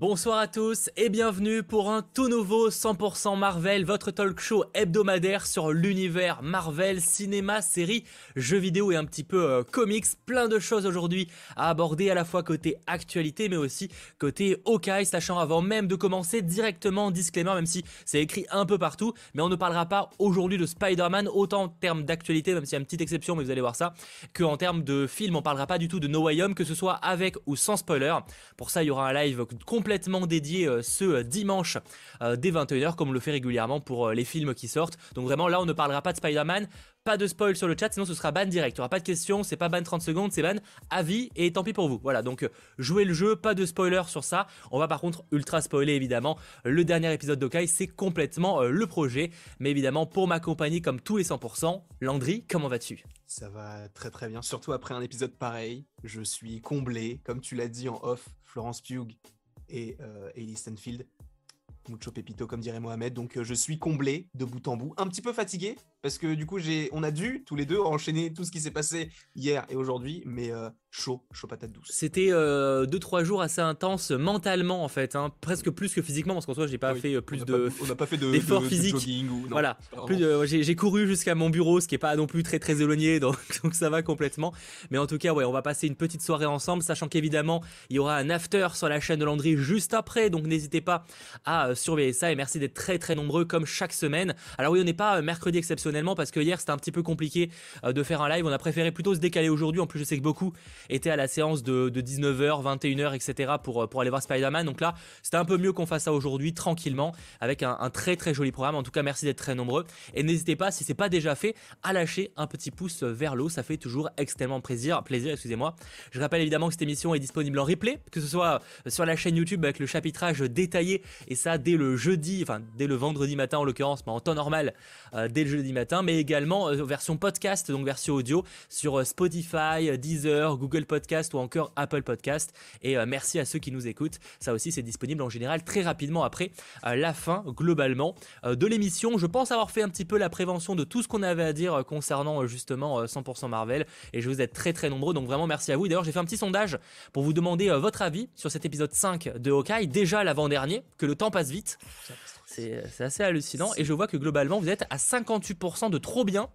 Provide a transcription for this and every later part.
Bonsoir à tous et bienvenue pour un tout nouveau 100% Marvel, votre talk show hebdomadaire sur l'univers Marvel, cinéma, séries, jeux vidéo et un petit peu euh, comics. Plein de choses aujourd'hui à aborder à la fois côté actualité mais aussi côté Hawkeye, sachant avant même de commencer directement disclaimer, même si c'est écrit un peu partout, mais on ne parlera pas aujourd'hui de Spider-Man autant en termes d'actualité, même s'il y a une petite exception, mais vous allez voir ça, que en termes de film, on parlera pas du tout de No Way Home, que ce soit avec ou sans spoiler. Pour ça, il y aura un live complet complètement dédié euh, ce euh, dimanche euh, dès 21h comme on le fait régulièrement pour les films qui sortent. Donc vraiment là on ne parlera pas de Spider-Man, pas de spoil sur le chat, sinon ce sera ban direct. Il n'y aura pas de questions, c'est pas ban 30 secondes, c'est ban avis et tant pis pour vous. Voilà, donc jouez le jeu, pas de spoiler sur ça. On va par contre ultra spoiler évidemment. Le dernier épisode d'Okai, c'est complètement le projet. Mais évidemment, pour m'accompagner comme tous les 100%, Landry, comment vas-tu? Ça va très très bien, surtout après un épisode pareil. Je suis comblé, comme tu l'as dit en off, Florence Pugh et euh, Ellie. Mucho Pepito, comme dirait Mohamed. Donc, euh, je suis comblé de bout en bout. Un petit peu fatigué, parce que du coup, j'ai, on a dû tous les deux enchaîner tout ce qui s'est passé hier et aujourd'hui, mais euh, chaud, chaud patate douce. C'était euh, deux trois jours assez intenses mentalement en fait, hein, presque plus que physiquement parce qu'en soi j'ai pas fait euh, plus de, on n'a pas fait d'efforts physiques. voilà, j'ai couru jusqu'à mon bureau, ce qui est pas non plus très très éloigné, donc, donc ça va complètement. Mais en tout cas, ouais, on va passer une petite soirée ensemble, sachant qu'évidemment il y aura un after sur la chaîne de Landry juste après, donc n'hésitez pas à surveiller ça et merci d'être très très nombreux comme chaque semaine. Alors oui, on n'est pas mercredi exceptionnellement parce que hier c'était un petit peu compliqué de faire un live, on a préféré plutôt se décaler aujourd'hui. En plus, je sais que beaucoup était à la séance de, 19h, 21h, etc. pour, pour aller voir Spider-Man. Donc là, c'était un peu mieux qu'on fasse ça aujourd'hui, tranquillement, avec un, très très joli programme. En tout cas, merci d'être très nombreux. Et n'hésitez pas, si c'est pas déjà fait, à lâcher un petit pouce vers l'eau. Ça fait toujours extrêmement plaisir. Plaisir, excusez-moi. Je rappelle évidemment que cette émission est disponible en replay, que ce soit sur la chaîne YouTube avec le chapitrage détaillé, et ça dès le jeudi, enfin dès le vendredi matin en l'occurrence, mais en temps normal, euh, dès le jeudi matin, mais également euh, version podcast, donc version audio, sur euh, Spotify, Deezer, Google Podcast ou encore Apple Podcast. Et euh, merci à ceux qui nous écoutent. Ça aussi, c'est disponible en général très rapidement après euh, la fin, globalement, euh, de l'émission. Je pense avoir fait un petit peu la prévention de tout ce qu'on avait à dire concernant justement 100% Marvel. Et je vous êtes très très nombreux. Donc vraiment, merci à vous. D'ailleurs, j'ai fait un petit sondage pour vous demander votre avis sur cet épisode 5 de Hawkeye, déjà l'avant-dernier, que le temps passe vite. C'est assez hallucinant. Et je vois que globalement, vous êtes à 58% de trop bien,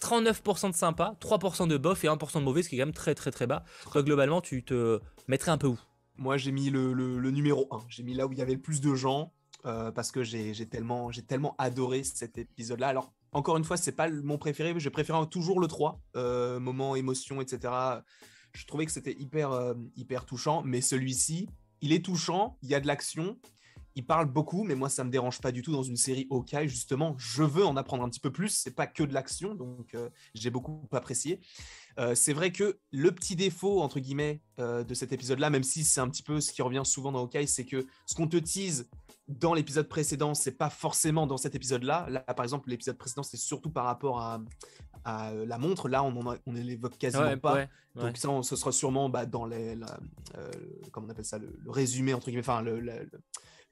39% de sympa, 3% de bof et 1% de mauvais, ce qui est quand même très très très bas. Toi, globalement, tu te mettrais un peu où? Moi, j'ai mis le, numéro 1. J'ai mis là où il y avait le plus de gens. Euh, parce que j'ai tellement, tellement adoré cet épisode-là. Alors, encore une fois, c'est pas mon préféré, mais je préfère toujours le 3, euh, moment, émotion, etc. Je trouvais que c'était hyper, euh, hyper touchant, mais celui-ci, il est touchant, il y a de l'action, il parle beaucoup, mais moi ça me dérange pas du tout dans une série OK. Justement, je veux en apprendre un petit peu plus. C'est pas que de l'action, donc euh, j'ai beaucoup apprécié. Euh, c'est vrai que le petit défaut entre guillemets euh, de cet épisode-là, même si c'est un petit peu ce qui revient souvent dans OK, c'est que ce qu'on te tease dans l'épisode précédent, c'est pas forcément dans cet épisode-là. Là, par exemple, l'épisode précédent, c'est surtout par rapport à, la montre. Là, on on l'évoque quasiment pas. Donc ça, ce sera sûrement bah, dans les, comment on appelle ça, le, résumé entre guillemets, enfin le le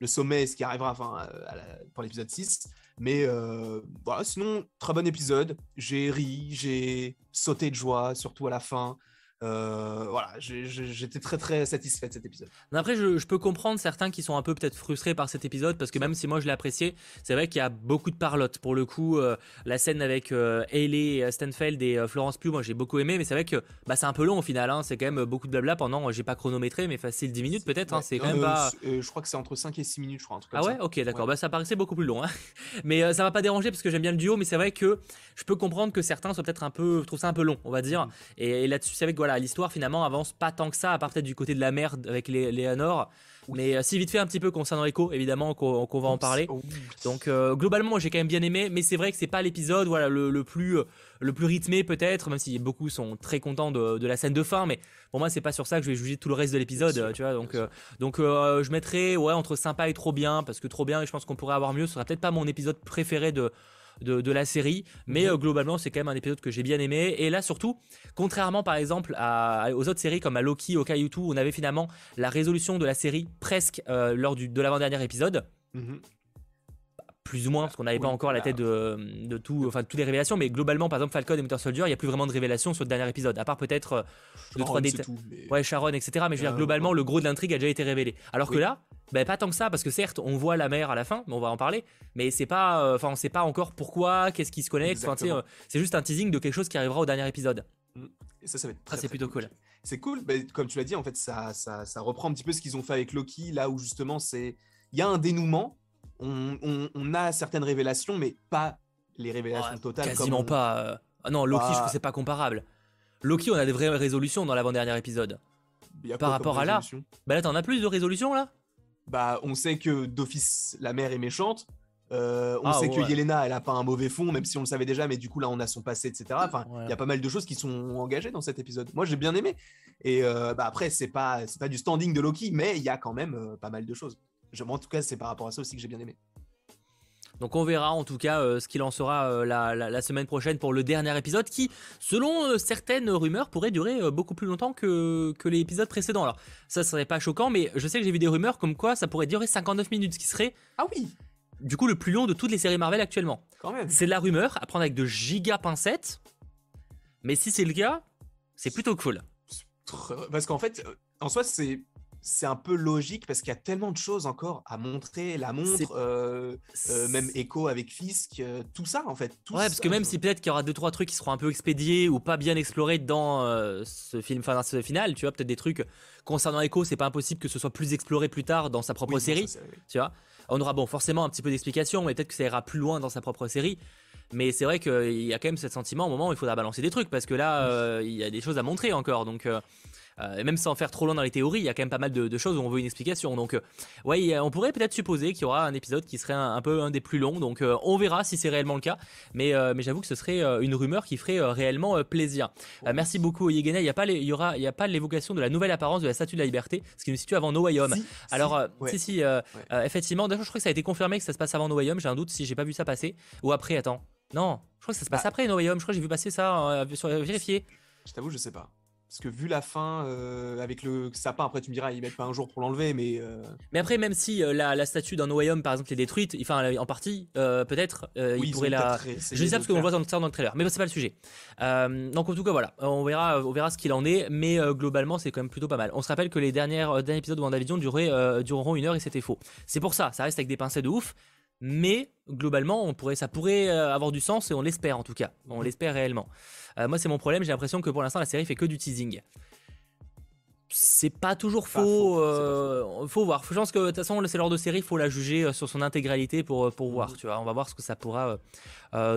sommet, ce qui arrivera enfin, euh, pour l'épisode 6. Mais euh, voilà, sinon, très bon épisode. J'ai ri, j'ai sauté de joie, surtout à la fin. Euh, voilà, j'étais très très satisfait de cet épisode. Après, je, peux comprendre certains qui sont un peu peut-être frustrés par cet épisode parce que même si moi je l'ai apprécié, c'est vrai qu'il y a beaucoup de parlotte. Pour le coup, euh, la scène avec euh, Hayley Stanfield et Florence Pugh, moi j'ai beaucoup aimé, mais c'est vrai que bah, c'est un peu long au final. Hein. c'est quand même beaucoup de blabla pendant, j'ai pas chronométré, mais facile 10 minutes peut-être. Hein. c'est quand même pas. je crois que c'est entre 5 et 6 minutes, je crois. ah ouais, ok, d'accord. Bah, ça paraissait beaucoup plus long. Hein. mais ça m'a pas dérangé parce que j'aime bien le duo, mais c'est vrai que je peux comprendre que certains soient peut-être un peu, trouvent ça un peu long, on va dire. Mm. Et, là-dessus, c'est vrai que voilà, l'histoire finalement avance pas tant que ça, à part peut-être du côté de la merde avec les, Léonore. Mais euh, si vite fait un petit peu concernant Echo, évidemment qu'on va en parler. Donc euh, globalement, j'ai quand même bien aimé, mais c'est vrai que c'est pas l'épisode voilà le, plus euh, le plus rythmé peut-être, même si beaucoup sont très contents de, la scène de fin. Mais pour moi, c'est pas sur ça que je vais juger tout le reste de l'épisode, tu vois. Donc donc je mettrais ouais entre sympa et trop bien, parce que trop bien, et je pense qu'on pourrait avoir mieux. Ce sera peut-être pas mon épisode préféré de de, la série. Mais mhm. euh, globalement, c'est quand même un épisode que j'ai bien aimé. Et là, surtout, contrairement par exemple aux autres séries comme à Loki, au Kayutu, on avait finalement la résolution de la série presque euh, lors du, de l'avant-dernier épisode. Mhm. plus ou moins parce qu'on n'avait pas encore la tête de, tout enfin toutes les révélations mais globalement par exemple Falcon et Winter Soldier il n'y a plus vraiment de révélations sur le dernier épisode à part peut-être 2 euh, trois détails ouais Sharon etc mais je veux dire globalement le gros de l'intrigue a déjà été révélé alors que là Ben pas tant que ça, parce que certes, on voit la mère à la fin, mais on va en parler. Mais c'est pas, enfin, on sait pas encore pourquoi, qu'est-ce qui se connecte. c'est juste un teasing de quelque chose qui arrivera au dernier épisode. Mm. Et ça, ça va être très, c'est plutôt cool. C'est cool, ben, comme tu l'as dit, en fait, ça, ça, ça, reprend un petit peu ce qu'ils ont fait avec Loki, là où justement, c'est il y a un dénouement, on, on, a certaines révélations, mais pas les révélations totales. Quasiment pas. Euh. Ah non, Loki, je trouve que c'est pas comparable. Loki, on a des vraies résolutions dans l'avant-dernier épisode. Par rapport à là, bah là, t'en as plus de résolutions là? Bah, on sait que d'office, la mère est méchante. Euh, on ah, sait que Yelena, elle a pas un mauvais fond, même si on le savait déjà, mais du coup là, on a son passé, etc. Enfin, il y a pas mal de choses qui sont engagées dans cet épisode. Moi, j'ai bien aimé. Et euh, bah, après, c'est pas, c'est pas du standing de Loki, mais il y a quand même euh, pas mal de choses. Je, en tout cas, c'est par rapport à ça aussi que j'ai bien aimé. Donc on verra en tout cas euh, ce qu'il en sera euh, la, semaine prochaine pour le dernier épisode qui, selon euh, certaines rumeurs, pourrait durer beaucoup plus longtemps que, que les épisodes précédents. Alors ça serait pas choquant, mais je sais que j'ai vu des rumeurs comme quoi ça pourrait durer 59 minutes, ce qui serait... Ah oui Du coup le plus long de toutes les séries Marvel actuellement. Quand même. C'est de la rumeur, à prendre avec de giga pincettes. Mais si c'est le cas, c'est plutôt cool. Parce qu'en fait, en soi, c'est c'est un peu logique parce qu'il y a tellement de choses encore à montrer, la montre, euh, euh, même Echo avec Fisk, euh, tout ça en fait. ouais, parce que même si peut-être qu'il y aura deux trois trucs qui seront un peu expédiés ou pas bien explorés dans ce film, enfin dans ce final, tu vois, peut-être des trucs concernant Echo, c'est pas impossible que ce soit plus exploré plus tard dans sa propre série, tu vois. On aura bon forcément un petit peu d'explication, mais peut-être que ça ira plus loin dans sa propre série. Mais c'est vrai qu'il y a quand même ce sentiment au moment où il faudra balancer des trucs parce que là, il y a des choses à montrer encore, donc. Euh, et même sans faire trop loin dans les théories, il y a quand même pas mal de, choses où on veut une explication. Donc, euh, ouais, on pourrait peut-être supposer qu'il y aura un épisode qui serait un, peu un des plus longs. Donc, euh, on verra si c'est réellement le cas. Mais, mais j'avoue que ce serait une rumeur qui ferait réellement plaisir. merci beaucoup, Yegena. Il n'y a pas, il y aura, il y a pas l'évocation de la nouvelle apparence de la Statue de la Liberté, ce qui nous situe avant No Way Home. Alors, si, si, effectivement, d'ailleurs, je crois que ça a été confirmé que ça se passe avant No Way Home. J'ai un doute si j'ai pas vu ça passer ou après. Attends, non, je crois que ça se passe bah après No Way Home. Je crois que j'ai vu passer ça sur vérifier. Je t'avoue, je sais pas. Parce que vu la fin, euh, avec le sapin, après tu me diras, ils mettent pas un jour pour l'enlever, mais. Euh, mais après, même si euh, la, statue d'un Noyum, par exemple, est détruite, enfin en partie, peut-être, il pourrait la. Je dis ça parce qu'on voit dans le, dans le trailer, mais c'est pas le sujet. donc en tout cas, voilà, on verra, on verra ce qu'il en est, mais globalement, c'est quand même plutôt pas mal. On se rappelle que les dernières, derniers épisodes de WandaVision duraient, dureront une heure et c'était faux. C'est pour ça, ça reste avec des pincettes de ouf, mais globalement, on pourrait, ça pourrait avoir du sens et on l'espère en tout cas. On l'espère réellement. Euh, moi, c'est mon problème. J'ai l'impression que pour l'instant, la série fait que du teasing. C'est pas toujours faux. Euh, faut voir. Je pense que de toute façon, c'est l'heure de série. Il faut la juger euh, sur son intégralité pour, pour voir. Mm. Tu vois, on va voir ce que ça pourra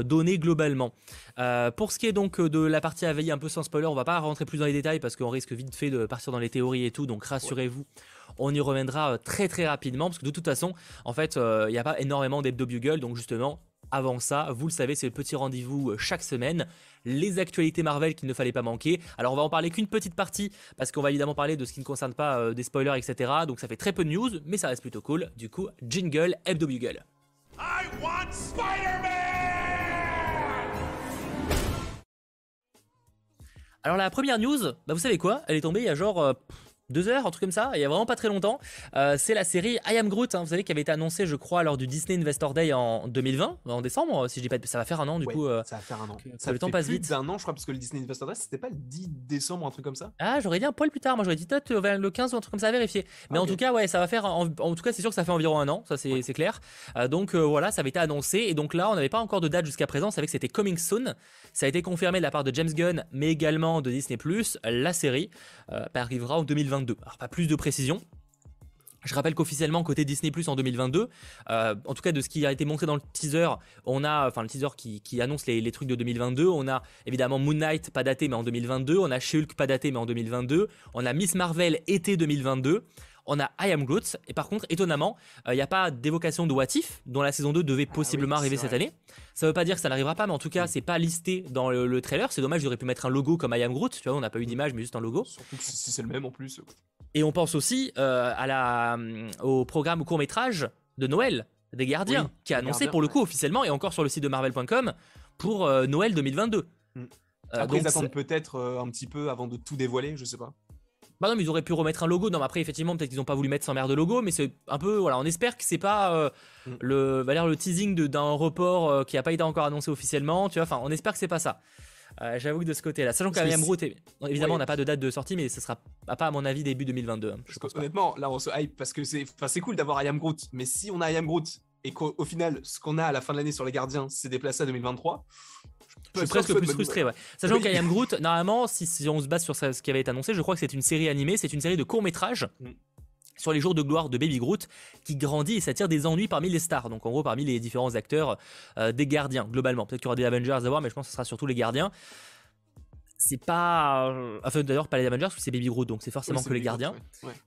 donner globalement. pour ce qui est donc de la partie à veiller un peu sans spoiler, on va pas rentrer plus dans les détails parce qu'on risque vite fait de partir dans les théories et tout. Donc rassurez-vous. On y reviendra très très rapidement parce que de toute façon, en fait, il n'y a pas énormément d'hebdo bugle. Donc justement, avant ça, vous le savez, c'est le petit rendez-vous euh, chaque semaine, les actualités Marvel qu'il ne fallait pas manquer. Alors on va en parler qu'une petite partie, parce qu'on va évidemment parler de ce qui ne concerne pas euh, des spoilers, etc. Donc ça fait très peu de news, mais ça reste plutôt cool. Du coup, jingle, hebdo bugle. Alors la première news, bah vous savez quoi? Elle est tombée il y a genre... Euh, deux heures, un truc comme ça, il y a vraiment pas très longtemps. Euh, c'est la série I Am Groot, hein, vous savez, qui avait été annoncée, je crois, lors du Disney Investor Day en 2020, en décembre, si je dis pas, ça va faire un an du coup. Euh, ça va faire un an. ça le temps passe vite. un an, je crois, parce que le Disney Investor Day, c'était pas le 10 décembre, un truc comme ça. Ah, j'aurais dit un poil plus tard. Moi, j'aurais dit peut-être euh, le 15 ou un truc comme ça à vérifier. Mais en tout cas, ouais, ça va faire. En, tout cas, c'est sûr que ça fait environ un an, ça c'est clair. donc voilà, ça avait été annoncé et donc là, on n'avait pas encore de date jusqu'à présent. On savait que c'était coming soon. Ça a été confirmé de la part de James Gunn, mais également de Disney La série arrivera en 2022. Alors pas plus de précision. Je rappelle qu'officiellement, côté Disney Plus en 2022, euh, en tout cas de ce qui a été montré dans le teaser, on a, enfin le teaser qui, annonce les, trucs de 2022, on a évidemment Moon Knight, pas daté mais en 2022, on a She-Hulk, pas daté mais en 2022, on a Miss Marvel, été 2022, on a I Am Groot, et par contre, étonnamment, il euh, n'y a pas d'évocation de What If, dont la saison 2 devait ah possiblement arriver cette année. Ça ne veut pas dire que ça n'arrivera pas, mais en tout cas, c'est pas listé dans le, trailer. C'est dommage, j'aurais pu mettre un logo comme I Am Groot, tu vois, on n'a pas eu d'image, mais juste un logo. Surtout si c'est le même en plus. Et on pense aussi euh, à la, euh, au programme court métrage de Noël des Gardiens, qui a annoncé pour le coup officiellement et encore sur le site de Marvel.com pour Noël 2022. Mm. Après, ils attendent peut-être un petit peu avant de tout dévoiler, je sais pas. Bah non, mais ils auraient pu remettre un logo. Non, mais après, effectivement, peut-être qu'ils n'ont pas voulu mettre sans mère de logo, mais c'est un peu. Voilà, on espère que c'est pas euh, mm. le, le teasing d'un report euh, qui n'a pas été encore annoncé officiellement. Tu vois, enfin, on espère que c'est pas ça. J'avoue que de ce côté-là, sachant qu'Ayam Groot, évidemment, on n'a pas de date de sortie, mais ce sera pas à mon avis début 2022. Hein, honnêtement, là on se hype parce que c'est, cool d'avoir Ayam Groot, mais si on a Ayam Groot et qu'au final, ce qu'on a à la fin de l'année sur les gardiens, c'est déplacé à 2023. Je suis presque plus frustré, ouais. Sachant qu'Ayam Groot, normalement, si, on se base sur ce qui avait été annoncé, je crois que c'est une série animée, c'est une série de courts-métrages. Mm sur les jours de gloire de Baby Groot qui grandit et s'attire des ennuis parmi les stars. Donc en gros parmi les différents acteurs euh, des gardiens globalement. Peut-être qu'il y aura des Avengers à voir mais je pense que ce sera surtout les gardiens. C'est pas... Euh, enfin d'ailleurs pas les Avengers parce que c'est Baby Groot donc c'est forcément que les gardiens.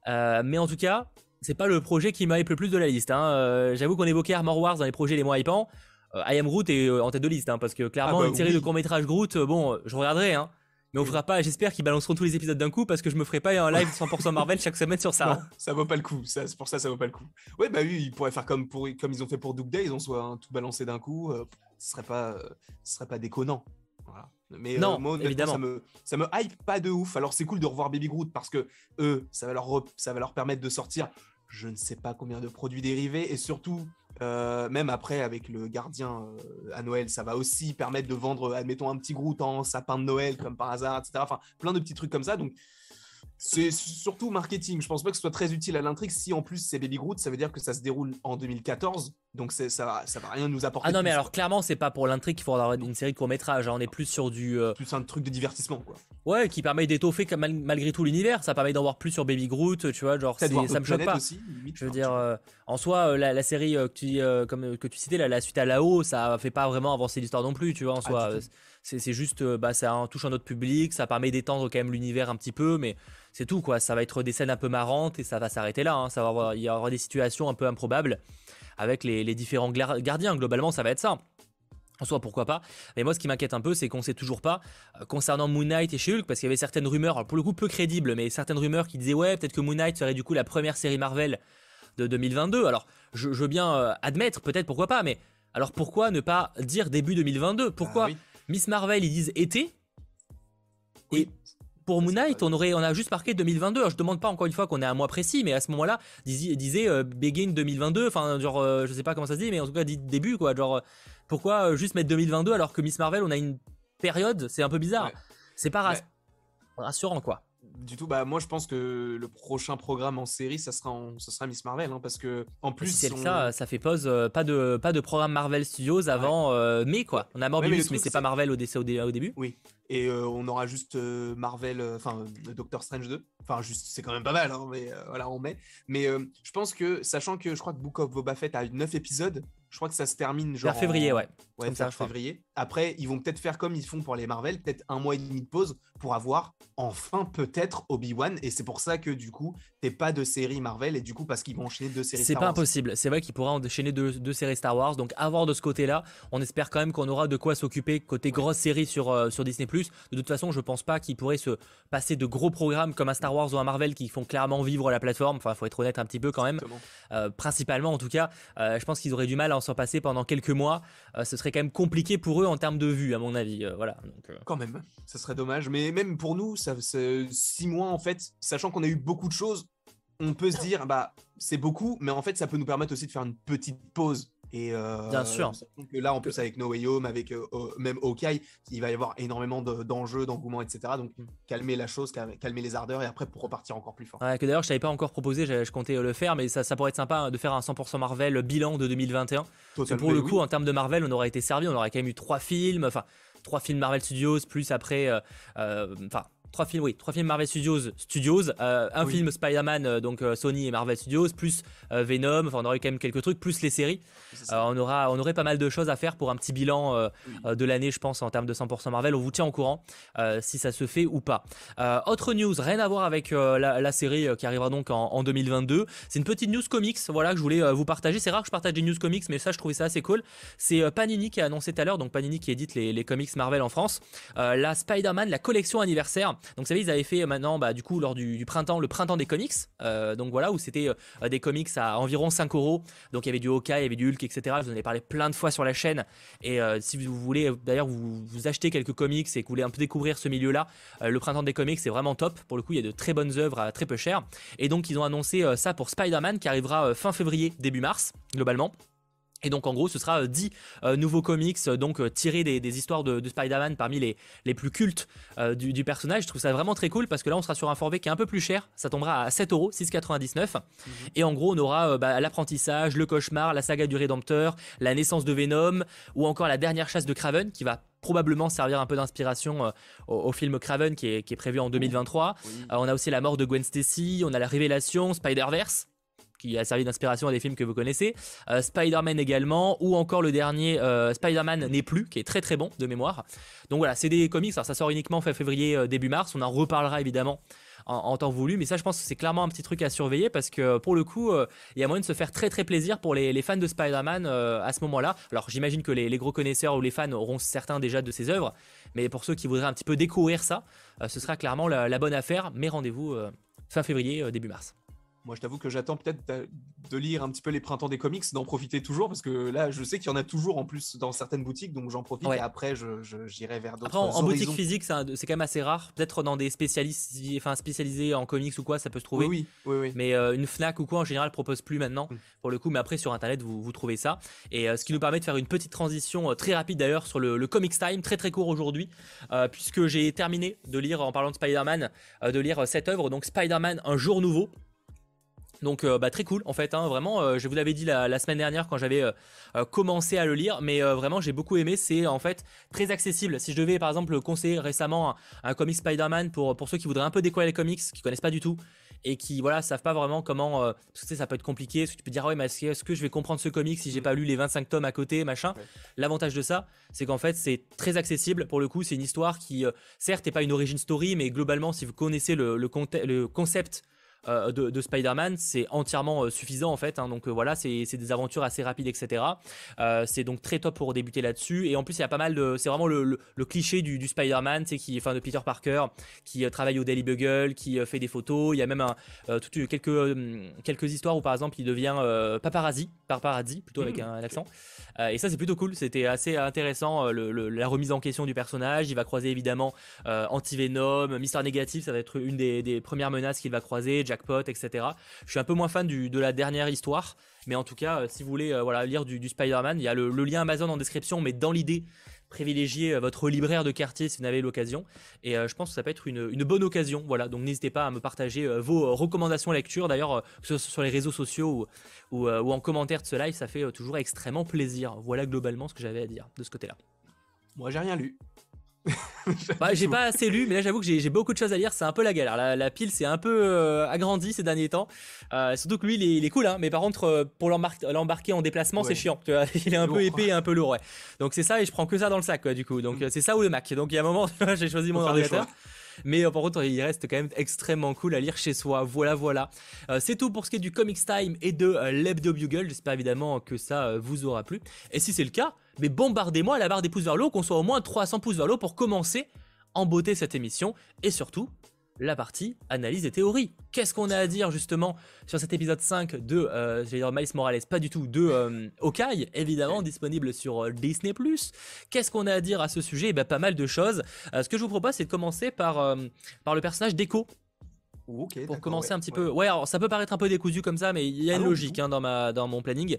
Euh, mais en tout cas c'est pas le projet qui m'hype le plus de la liste. Hein. J'avoue qu'on évoquait Armor Wars dans les projets les moins hypants. I Am Groot est en tête de liste hein, parce que clairement ah bah une série de court métrage Groot, bon je regarderai hein, mais on fera pas, j'espère qu'ils balanceront tous les épisodes d'un coup parce que je me ferai pas un live 100% Marvel chaque semaine sur ça. Hein. ça vaut pas le coup, ça, c'est pour ça ça vaut pas le coup. Ouais, bah oui, ils pourraient faire comme, pour, comme ils ont fait pour Doug Day, ils ont soit tout balancé d'un coup, euh, ce serait pas, euh, ce serait pas déconnant. Voilà. Mais euh, non, évidemment. Ça me, ça me hype pas de ouf. Alors c'est cool de revoir Baby Groot parce que eux, ça va leur, ça va leur permettre de sortir je ne sais pas combien de produits dérivés et surtout euh, même après, avec le gardien euh, à Noël, ça va aussi permettre de vendre, admettons, un petit Groot en sapin de Noël, comme par hasard, etc. Enfin, plein de petits trucs comme ça. Donc, c'est surtout marketing. Je pense pas que ce soit très utile à l'intrigue. Si en plus c'est Baby Groot, ça veut dire que ça se déroule en 2014. Donc ça, ça va rien nous apporter. Ah non, mais alors clairement, c'est pas pour l'intrigue qu'il faut avoir une série de court-métrage. Hein. On est plus sur du. Euh, plus un truc de divertissement, quoi. Ouais, qui permet d'étoffer malgré tout l'univers. Ça permet d'en voir plus sur Baby Groot, tu vois. Genre, ça me choque pas. je veux dire, euh, en soi, euh, la, série que tu, comme, que tu citais, la, suite à là-haut, ça fait pas vraiment avancer l'histoire non plus, tu vois, en ah, soi. C'est juste, bah, ça touche un autre public, ça permet d'étendre quand même l'univers un petit peu, mais c'est tout quoi. Ça va être des scènes un peu marrantes et ça va s'arrêter là. Hein. Ça va il y aura des situations un peu improbables avec les, différents gardiens. Globalement, ça va être ça. En soi, pourquoi pas. Mais moi, ce qui m'inquiète un peu, c'est qu'on sait toujours pas euh, concernant Moon Knight et She-Hulk, parce qu'il y avait certaines rumeurs, pour le coup peu crédibles, mais certaines rumeurs qui disaient ouais, peut-être que Moon Knight serait du coup la première série Marvel de 2022. Alors, je, veux bien euh, admettre, peut-être pourquoi pas, mais alors pourquoi ne pas dire début 2022 Pourquoi ah Miss Marvel ils disent été et pour Moon Knight, on aurait, on a juste marqué 2022. Alors, je demande pas encore une fois qu'on ait un mois précis, mais à ce moment-là, disait, disait euh, Begin 2022. Enfin, genre, euh, je sais pas comment ça se dit, mais en tout cas, dit début, quoi. Genre, euh, pourquoi juste mettre 2022 alors que Miss Marvel, on a une période? C'est un peu bizarre. C'est pas rassurant, quoi du tout. Bah, moi, je pense que le prochain programme en série, ça sera, ça sera Miss Marvel, hein, parce que en plus, si c'est ça, ça fait pause. Euh, pas de pas de programme Marvel Studios avant euh, mai, quoi. On a Morbius, mais, c'est pas Marvel au, au, au, début. Oui. Et euh, on aura juste Marvel, enfin Doctor Strange 2. Enfin, juste, c'est quand même pas mal, hein, mais voilà, on met. Mais je pense que, sachant que je crois que Book of Boba Fett a 9 épisodes, je crois que ça se termine genre. Vers février, ouais. Ouais, vers février. Après, ils vont peut-être faire comme ils font pour les Marvel, peut-être un mois et demi de pause pour avoir enfin peut-être Obi-Wan. Et c'est pour ça que du coup, t'es pas de série Marvel et du coup, parce qu'ils vont enchaîner deux séries C'est pas impossible. C'est vrai qu'ils pourraient enchaîner deux, séries Star Wars. Donc, avoir de ce côté-là, on espère quand même qu'on aura de quoi s'occuper côté grosse série sur, euh, sur Disney. De toute façon, je pense pas qu'ils pourraient se passer de gros programmes comme un Star Wars ou un Marvel qui font clairement vivre la plateforme. Enfin, faut être honnête un petit peu quand même. Euh, principalement, en tout cas, euh, je pense qu'ils auraient du mal à s'en passer pendant quelques mois, euh, ce serait quand même compliqué pour eux en termes de vues, à mon avis. Euh, voilà. Euh. Quand même, ça serait dommage. Mais même pour nous, ça, six mois en fait, sachant qu'on a eu beaucoup de choses, on peut se dire, bah, c'est beaucoup, mais en fait, ça peut nous permettre aussi de faire une petite pause et euh, Bien sûr. Que là, en plus, avec No Way Home, avec euh, même Hawkeye, il va y avoir énormément d'enjeux, d'engouement, etc. Donc, mm. calmer la chose, calmer les ardeurs et après pour repartir encore plus fort. Ouais, que d'ailleurs, je t'avais pas encore proposé, je, comptais le faire, mais ça, ça pourrait être sympa hein, de faire un 100% Marvel bilan de 2021. pour le coup, en termes de Marvel, on aurait été servi, on aurait quand même eu trois films, enfin, trois films Marvel Studios, plus après, euh, enfin trois films, oui, trois films Marvel Studios, Studios, euh, un film Spider-Man, euh, donc euh, Sony et Marvel Studios, plus Venom, enfin on aurait quand même quelques trucs, plus les séries. on aura, on aurait pas mal de choses à faire pour un petit bilan de l'année, je pense, en termes de 100% Marvel. On vous tient au courant si ça se fait ou pas. autre news, rien à voir avec la, série qui arrivera donc en, 2022. C'est une petite news comics, voilà, que je voulais vous partager. C'est rare que je partage des news comics, mais ça, je trouvais ça assez cool. C'est Panini qui a annoncé tout à l'heure, donc Panini qui édite les, les comics Marvel en France, la Spider-Man, la collection anniversaire. Donc, vous savez, ils avaient fait euh, maintenant, bah, du coup, lors du, printemps, le printemps des comics. Euh, donc voilà, où c'était euh, des comics à environ 5 euros. Donc il y avait du Hawkeye, il y avait du Hulk, etc. Je vous en ai parlé plein de fois sur la chaîne. Et si vous voulez, d'ailleurs, vous, vous achetez quelques comics et que vous voulez un peu découvrir ce milieu-là, le printemps des comics, c'est vraiment top. Pour le coup, il y a de très bonnes œuvres à très peu cher. Et donc, ils ont annoncé ça pour Spider-Man qui arrivera fin février, début mars, globalement. Et donc en gros, ce sera 10 nouveaux comics, donc tirés des, histoires de, Spider-Man parmi les, les plus cultes du, personnage. Je trouve ça vraiment très cool parce que là, on sera sur un forfait qui est un peu plus cher. Ça tombera à 7 euros, 6,99. Mhm. Et en gros, on aura bah, l'apprentissage, le cauchemar, la saga du Rédempteur, la naissance de Venom, ou encore la dernière chasse de Craven qui va probablement servir un peu d'inspiration euh, au, film Craven qui est, prévu en 2023. Euh, on a aussi la mort de Gwen Stacy, on a la révélation, Spider-Verse qui a servi d'inspiration à des films que vous connaissez, euh, Spider-Man également, ou encore le dernier Spider-Man n'est plus, qui est très très bon de mémoire. Donc voilà, c'est des comics, ça sort uniquement fin février, début mars, on en reparlera évidemment en, temps voulu. Mais ça, je pense que c'est clairement un petit truc à surveiller parce que pour le coup, euh, il y a moyen de se faire très très plaisir pour les, fans de Spider-Man euh, à ce moment-là. Alors j'imagine que les, gros connaisseurs ou les fans auront certains déjà de ses œuvres, mais pour ceux qui voudraient un petit peu découvrir ça, euh, ce sera clairement la bonne affaire. Mais rendez-vous fin février, début mars. Moi, je t'avoue que j'attends peut-être de lire un petit peu les printemps des comics, d'en profiter toujours, parce que là, je sais qu'il y en a toujours en plus dans certaines boutiques, donc j'en profite et après, j'irai vers d'autres. Après, en, boutique physique, c'est quand même assez rare. Peut-être dans des spécialistes, enfin, spécialisés en comics ou quoi, ça peut se trouver. Oui, oui, oui. Mais euh, une Fnac ou quoi, en général, propose plus maintenant, mm. pour le coup. Mais après, sur Internet, vous, vous trouvez ça. Et euh, ce qui nous permet de faire une petite transition euh, très rapide d'ailleurs sur le, Comics Time, très très court aujourd'hui, puisque j'ai terminé de lire, en parlant de Spider-Man, de lire cette œuvre, donc Spider-Man, un jour nouveau donc euh, bah, très cool en fait, hein, vraiment, euh, je vous l'avais dit la, semaine dernière quand j'avais euh, commencé à le lire, mais vraiment j'ai beaucoup aimé, c'est en fait très accessible. Si je devais par exemple conseiller récemment un, comic Spider-Man pour, pour ceux qui voudraient un peu découvrir les comics, qui connaissent pas du tout, et qui voilà savent pas vraiment comment parce que ça peut être compliqué parce que tu peux dire ah ouais mais est-ce que, je vais comprendre ce comic si j'ai pas lu les 25 tomes à côté machin? L'avantage de ça c'est qu'en fait c'est très accessible. Pour le coup c'est une histoire qui certes n'est pas une origin story mais globalement si vous connaissez le, le, le concept euh, de, Spider-Man, c'est entièrement euh, suffisant en fait. Hein. donc euh, voilà, c'est des aventures assez rapides, etc. c'est donc très top pour débuter là-dessus. Et en plus, il y a pas mal de. C'est vraiment le, cliché du, Spider-Man, qui, enfin de Peter Parker, qui travaille au Daily Bugle, qui fait des photos. Il y a même un, quelques, quelques histoires où par exemple il devient paparazzi, paparazzi plutôt avec mmh. un, accent. et ça, c'est plutôt cool. C'était assez intéressant la remise en question du personnage. Il va croiser évidemment Anti-Venom, Mister Négatif, ça va être une des, des premières menaces qu'il va croiser jackpot, etc. Je suis un peu moins fan de la dernière histoire, mais en tout cas, euh, si vous voulez euh, voilà, lire du, Spider-Man, il y a le, lien Amazon en description, mais dans l'idée, privilégiez euh, votre libraire de quartier si vous avez l'occasion. Et je pense que ça peut être une, bonne occasion. Voilà, donc n'hésitez pas à me partager vos recommandations lecture. D'ailleurs, sur les réseaux sociaux ou, ou, en commentaire de ce live, ça fait toujours extrêmement plaisir. Voilà globalement ce que j'avais à dire de ce côté-là. Moi, j'ai rien lu. bah, j'ai pas assez lu, mais là j'avoue que j'ai beaucoup de choses à lire. C'est un peu la galère. La, pile s'est un peu euh, agrandie ces derniers temps. Euh, surtout que lui, il est, cool, hein, mais par contre, euh, pour l'embarquer en déplacement, c'est chiant. Tu vois il est un peu épais et un peu lourd. Ouais. Donc c'est ça, et je prends que ça dans le sac, quoi, du coup. Donc mm. c'est ça ou le Mac. Donc il y a un moment, j'ai choisi mon ordinateur. Mais par contre, il reste quand même extrêmement cool à lire chez soi. Voilà, voilà. c'est tout pour ce qui est du Comics Time et de l'Hebdo Bugle. J'espère évidemment que ça vous aura plu. Et si c'est le cas, mais bombardez-moi la barre des pouces vers le haut, qu'on soit au moins 300 pouces vers le haut pour commencer en beauté cette émission, et surtout la partie analyse et théorie. Qu'est-ce qu'on a à dire justement sur cet épisode 5 de euh, dire Miles Morales, pas du tout, de euh, évidemment disponible sur euh, Disney+. Qu'est-ce qu'on a à dire à ce sujet? Eh ben, Pas mal de choses. Euh, ce que je vous propose, c'est de commencer par, par le personnage d'Echo, pour commencer un petit peu. Ouais, alors ça peut paraître un peu décousu comme ça, mais il y a une ah logique hein, dans, ma, dans mon planning.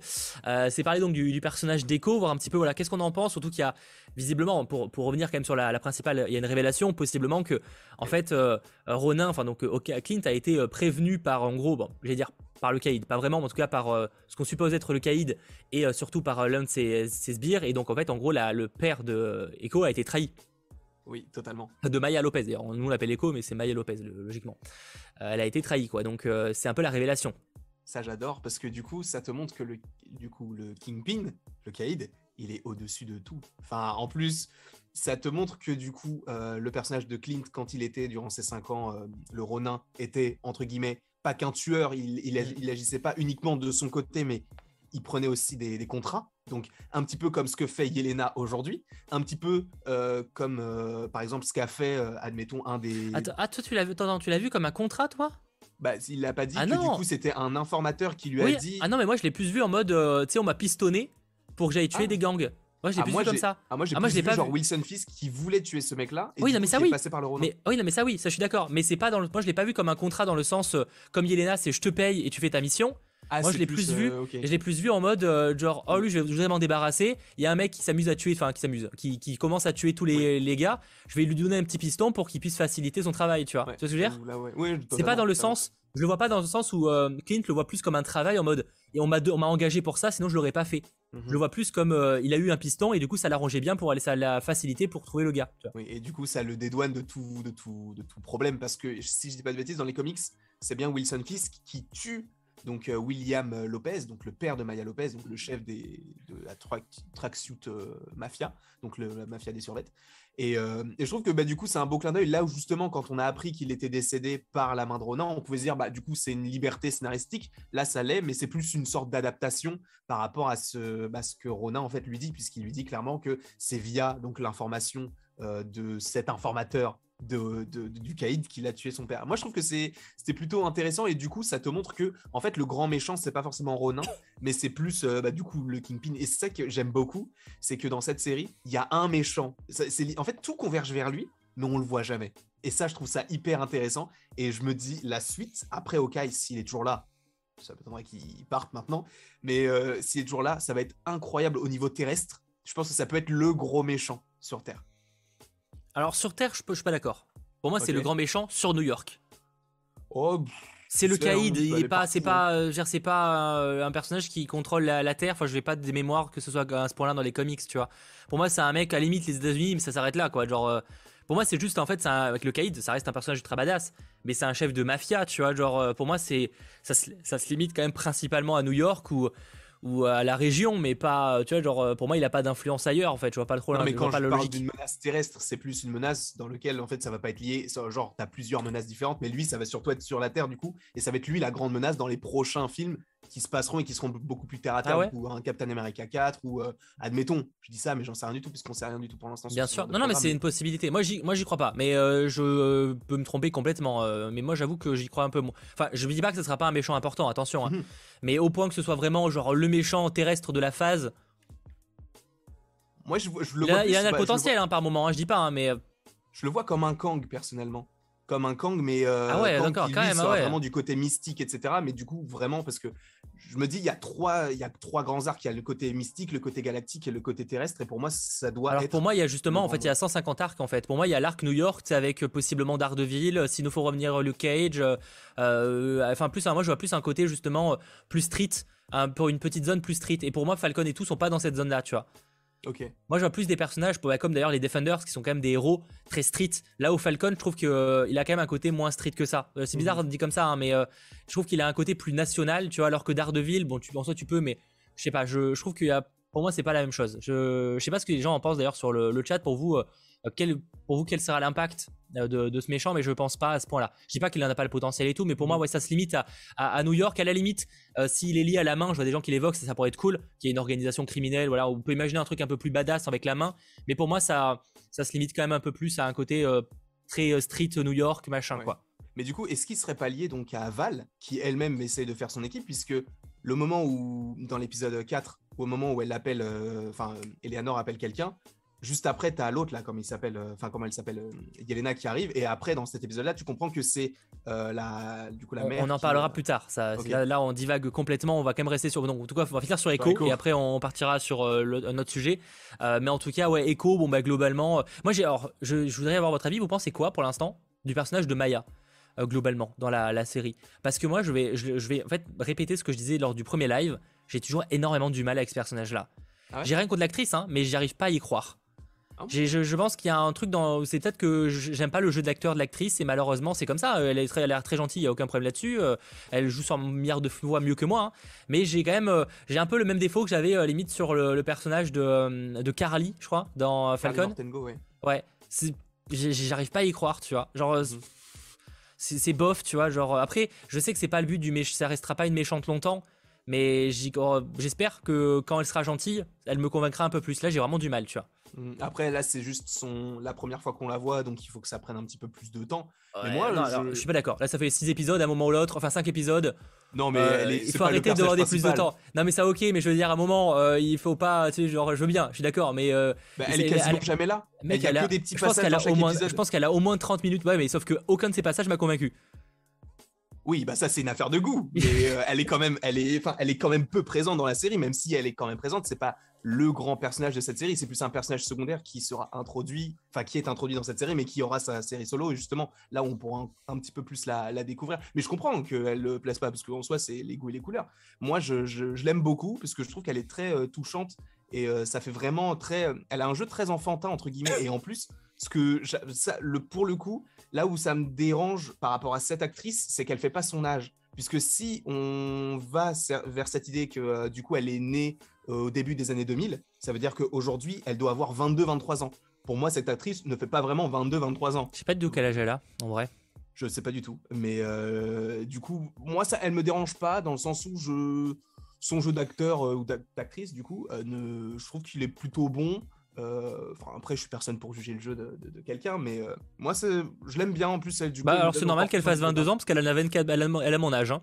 Euh, c'est parler donc du, personnage d'Echo, voir un petit peu voilà, qu'est-ce qu'on en pense, surtout qu'il y a visiblement, pour, pour revenir quand même sur la, principale, il y a une révélation, possiblement que, en fait, euh, Ronin, enfin donc Clint a été euh, prévenu par, en gros, bon, j'allais dire par le caïd, pas vraiment, mais en tout cas par ce qu'on suppose être le caïd et surtout par l'un de ses, ses, sbires. Et donc en fait, en gros, la, le père de Echo a été trahi oui, totalement. De Maya Lopez, d'ailleurs. Nous, on l'appelle Echo, mais c'est Maya Lopez, logiquement. Euh, elle a été trahie, quoi. Donc, euh, c'est un peu la révélation. Ça, j'adore, parce que du coup, ça te montre que le, du coup, le Kingpin, le Kaïd, il est au-dessus de tout. Enfin, en plus, ça te montre que du coup, euh, le personnage de Clint, quand il était, durant ses 5 ans, le Ronin, était, entre guillemets, pas qu'un tueur, il, il, il, agissait pas uniquement de son côté, mais il prenait aussi des, contrats. Donc, un petit peu comme ce que fait Yelena aujourd'hui, un petit peu euh, comme, euh, par exemple, ce qu'a fait, euh, admettons, un des. Attends, ah, toi, tu l'as vu, tu l'as vu comme un contrat, toi? Bah, il l'a pas dit ah que du coup c'était un informateur qui lui a dit. Ah non, mais moi je l'ai plus vu en mode, tu sais, on m'a pistonné pour que j'aille tuer ah. des gangs. Moi, je l'ai plus vu comme ça. Ah, moi, j'ai ah, vu, pas genre Wilson Fisk qui voulait tuer ce mec-là. oui, non, mais ça, oui. Passé par le mais, oui, non, mais ça, oui, ça, je suis d'accord. Mais c'est pas dans le. Moi, je l'ai pas vu comme un contrat dans le sens, comme Yelena, c'est je te paye et tu fais ta mission. Ah, Moi, je l'ai plus, vu. Euh, je l'ai plus vu en mode euh, genre, oh lui, je vais, m'en débarrasser. Il y a un mec qui s'amuse à tuer, enfin qui s'amuse, qui, qui, commence à tuer tous les, les, gars. Je vais lui donner un petit piston pour qu'il puisse faciliter son travail, tu vois. Tu vois ce que je veux dire? C'est pas dans le sens. Je le vois pas dans le sens où euh, Clint le voit plus comme un travail en mode et on m'a on m'a engagé pour ça, sinon je l'aurais pas fait. Mhm. Je le vois plus comme il a eu un piston et du coup ça l'arrangeait bien pour aller ça la facilité pour trouver le gars. Oui, et du coup ça le dédouane de tout de tout de tout problème parce que si je dis pas de bêtises dans les comics, c'est bien Wilson Fisk qui tue donc euh, William Lopez, donc le père de Maya Lopez, donc le chef des, de la tracksuit euh, mafia, donc la mafia des survettes. Euh, et, je trouve que bah, du coup c'est un beau clin d'œil là où justement quand on a appris qu'il était décédé par la main de Ronan, on pouvait se dire bah du coup c'est une liberté scénaristique. Là ça l'est, mais c'est plus une sorte d'adaptation par rapport à ce, bah, ce que Ronan en fait lui dit puisqu'il lui dit clairement que c'est via donc l'information de cet informateur de, du caïd qui l'a tué son père. Moi, je trouve que c'était plutôt intéressant et du coup, ça te montre que, en fait, le grand méchant, c'est pas forcément Ronin, mais c'est plus, euh, bah, du coup, le Kingpin. Et c'est ça que j'aime beaucoup, c'est que dans cette série, il y a un méchant. en fait, tout converge vers lui, mais on le voit jamais. Et ça, je trouve ça hyper intéressant. Et je me dis, la suite, après Hawkeye, s'il est toujours là, ça m'étonnerait qu'il parte maintenant, mais euh, s'il est toujours là, ça va être incroyable au niveau terrestre. Je pense que ça peut être le gros méchant sur Terre. Alors sur Terre, je, ne suis pas d'accord. Pour moi, c'est le grand méchant sur New York. Oh, c'est le caïd, il est pas, c'est pas, euh, c'est pas euh, un personnage qui contrôle la, Terre. Enfin, je vais pas des mémoires que ce soit à ce point-là dans les comics, tu vois. Pour moi, c'est un mec à la limite les États-Unis, mais ça s'arrête là, quoi. Genre, euh, pour moi, c'est juste en fait, avec le caïd, ça reste un personnage très badass, mais c'est un chef de mafia, tu vois. Genre, pour moi, c'est, ça, ça, se limite quand même principalement à New York où ou à la région, mais pas, tu vois, genre, pour moi, il a pas d'influence ailleurs, en fait, je vois pas trop non, mais quand je, parle d'une menace terrestre, c'est plus une menace dans laquelle, en fait, ça va pas être lié, genre, tu as plusieurs menaces différentes, mais lui, ça va surtout être sur la Terre, du coup, et ça va être lui la grande menace dans les prochains films qui se passeront et qui seront beaucoup plus terre à terre, ah ou un Captain America 4, ou euh, admettons, je dis ça, mais j'en sais rien du tout, puisqu'on sait rien du tout pour l'instant. Bien sûr, non, non, mais c'est une possibilité. Moi, j'y, crois pas, mais euh, je peux me tromper complètement. mais moi, j'avoue que j'y crois un peu. Enfin, je me dis pas que ce sera pas un méchant important, attention. Hein. Mais au point que ce soit vraiment genre le méchant terrestre de la phase. Moi, je, je le il vois. il a le potentiel hein, par moment, hein, je dis pas, hein, mais. Euh, je le vois comme un Kang personnellement comme un Kang, mais euh, ah ouais, d'accord, quand même, ah vraiment du côté mystique, etc. Mais du coup, vraiment, parce que je me dis, il y a trois, il y a trois grands arcs. Il y a le côté mystique, le côté galactique et le côté terrestre. Et pour moi, ça doit. Alors pour moi, il y a justement, en fait, il y a 150 arcs en fait. Pour moi, il y a l'arc New York, avec euh, possiblement Daredevil. S'il nous faut revenir euh, le Cage, enfin plus, moi, je vois plus un côté justement plus street. pour une petite zone plus street. Et pour moi, Falcon et tout sont pas dans cette zone-là, tu vois. Moi, je vois plus des personnages, comme d'ailleurs les Defenders, qui sont quand même des héros très street. Là où Falcon, je trouve qu'il euh, a quand même un côté moins street que ça. Euh, c'est bizarre mhm. de dire comme ça, hein, mais euh, je trouve qu'il a un côté plus national, tu vois, alors que Daredevil, bon, tu, en soi, tu peux, mais je sais pas, je, trouve qu'il y a. Pour moi, c'est pas la même chose. Je, je sais pas ce que les gens en pensent d'ailleurs sur le, chat. Pour vous, quel, pour vous, quel sera l'impact euh, de, ce méchant, mais je pense pas à ce point-là. Je dis pas qu'il en a pas le potentiel et tout, mais pour moi, mm. ouais, ça se limite à, New York. À la limite, euh, s'il est lié à la main, je vois des gens qui l'évoquent, ça, ça pourrait être cool. Qu'il y ait une organisation criminelle, voilà, on peut imaginer un truc un peu plus badass avec la main. Mais pour moi, ça, ça se limite quand même un peu plus à un côté euh, très street New York, machin, quoi. Mais du coup, est-ce qu'il serait pas lié donc à Val, qui elle-même essaie de faire son équipe, puisque le moment où, dans l'épisode 4, au moment où elle appelle, enfin, Eleanor appelle quelqu'un, juste après, tu as l'autre, là, comme il s'appelle, euh, enfin, comment elle s'appelle, euh, Yelena qui arrive. Et après, dans cet épisode-là, tu comprends que c'est euh, la, du coup, la mère. On en parlera plus tard. Ça, là, on divague complètement. On va quand même rester sur. Donc, en tout cas, on va finir sur Echo, et après, on partira sur un autre sujet. mais en tout cas, ouais, Echo, bon, bah, globalement. moi, j'ai, alors, je, voudrais avoir votre avis. Vous pensez quoi, pour l'instant, du personnage de Maya globalement dans la, série? Parce que moi je vais je, vais en fait répéter ce que je disais lors du premier live j'ai toujours énormément du mal avec ce personnage là ah j'ai rien contre l'actrice hein, mais j'arrive pas à y croire ah je, pense qu'il y a un truc dans. C'est peut-être que j'aime pas le jeu d'acteur de l'actrice et malheureusement c'est comme ça. Elle, est très, a l'air très gentille, il y a aucun problème là-dessus. Euh, elle joue sur milliard de fois mieux que moi. Hein. Mais j'ai quand même. Euh, j'ai un peu le même défaut que j'avais euh, limite sur le, personnage de, de Carly, je crois, dans Falcon. ouais. Ouais. J'arrive pas à y croire, tu vois. Genre. Mhm. C'est bof, tu vois. Genre, après, je sais que c'est pas le but du méchant. Ça restera pas une méchante longtemps. Mais oh, j'espère que quand elle sera gentille, elle me convaincra un peu plus. Là, j'ai vraiment du mal, tu vois. Mm. Après, là, c'est juste son... la première fois qu'on la voit, donc il faut que ça prenne un petit peu plus de temps. mais moi, je... suis pas d'accord. Là, ça fait 6 épisodes, à un moment ou l'autre, enfin 5 épisodes. Non, mais euh, il faut arrêter de demander plus de temps. Non, mais ça, ok, mais je veux dire, à un moment, euh, il faut pas, tu sais, genre, je veux bien, je suis d'accord, mais. Euh, bah, elle est quasiment jamais là. Mec, il y a, que des petits passages dans chaque épisode. Je pense qu'elle a au moins 30 minutes, ouais, mais sauf que aucun de ces passages m'a convaincu. Oui, bah ça c'est une affaire de goût. Mais euh, elle est quand même, elle est, enfin, elle est quand même peu présente dans la série, même si elle est quand même présente. C'est pas le grand personnage de cette série, c'est plus un personnage secondaire qui sera introduit, enfin qui est introduit dans cette série, mais qui aura sa série solo. Et justement, là on pourra un, petit peu plus la, découvrir. Mais je comprends qu'elle le place pas parce qu'en soi c'est les goûts et les couleurs. Moi, je, l'aime beaucoup parce que je trouve qu'elle est très euh, touchante et euh, ça fait vraiment très. Elle a un jeu très enfantin entre guillemets et en plus ce que le, pour le coup, là où ça me dérange par rapport à cette actrice, c'est qu'elle fait pas son âge. Puisque si on va vers cette idée que euh, du coup elle est née euh, au début des années 2000, ça veut dire qu'aujourd'hui elle doit avoir 22-23 ans. Pour moi, cette actrice ne fait pas vraiment 22-23 ans. Je sais pas tout quel âge elle a, en vrai. Je sais pas du tout. Mais euh, du coup, moi, ça, elle me dérange pas dans le sens où je, son jeu d'acteur ou d'actrice, du coup, ne, je trouve qu'il est plutôt bon. Euh, après, je suis personne pour juger le jeu de, quelqu'un, mais euh, moi, je l'aime bien en plus. Elle, du bah, alors c'est normal qu'elle fasse 22 ans parce qu'elle a, 24, elle a, mon âge. Hein.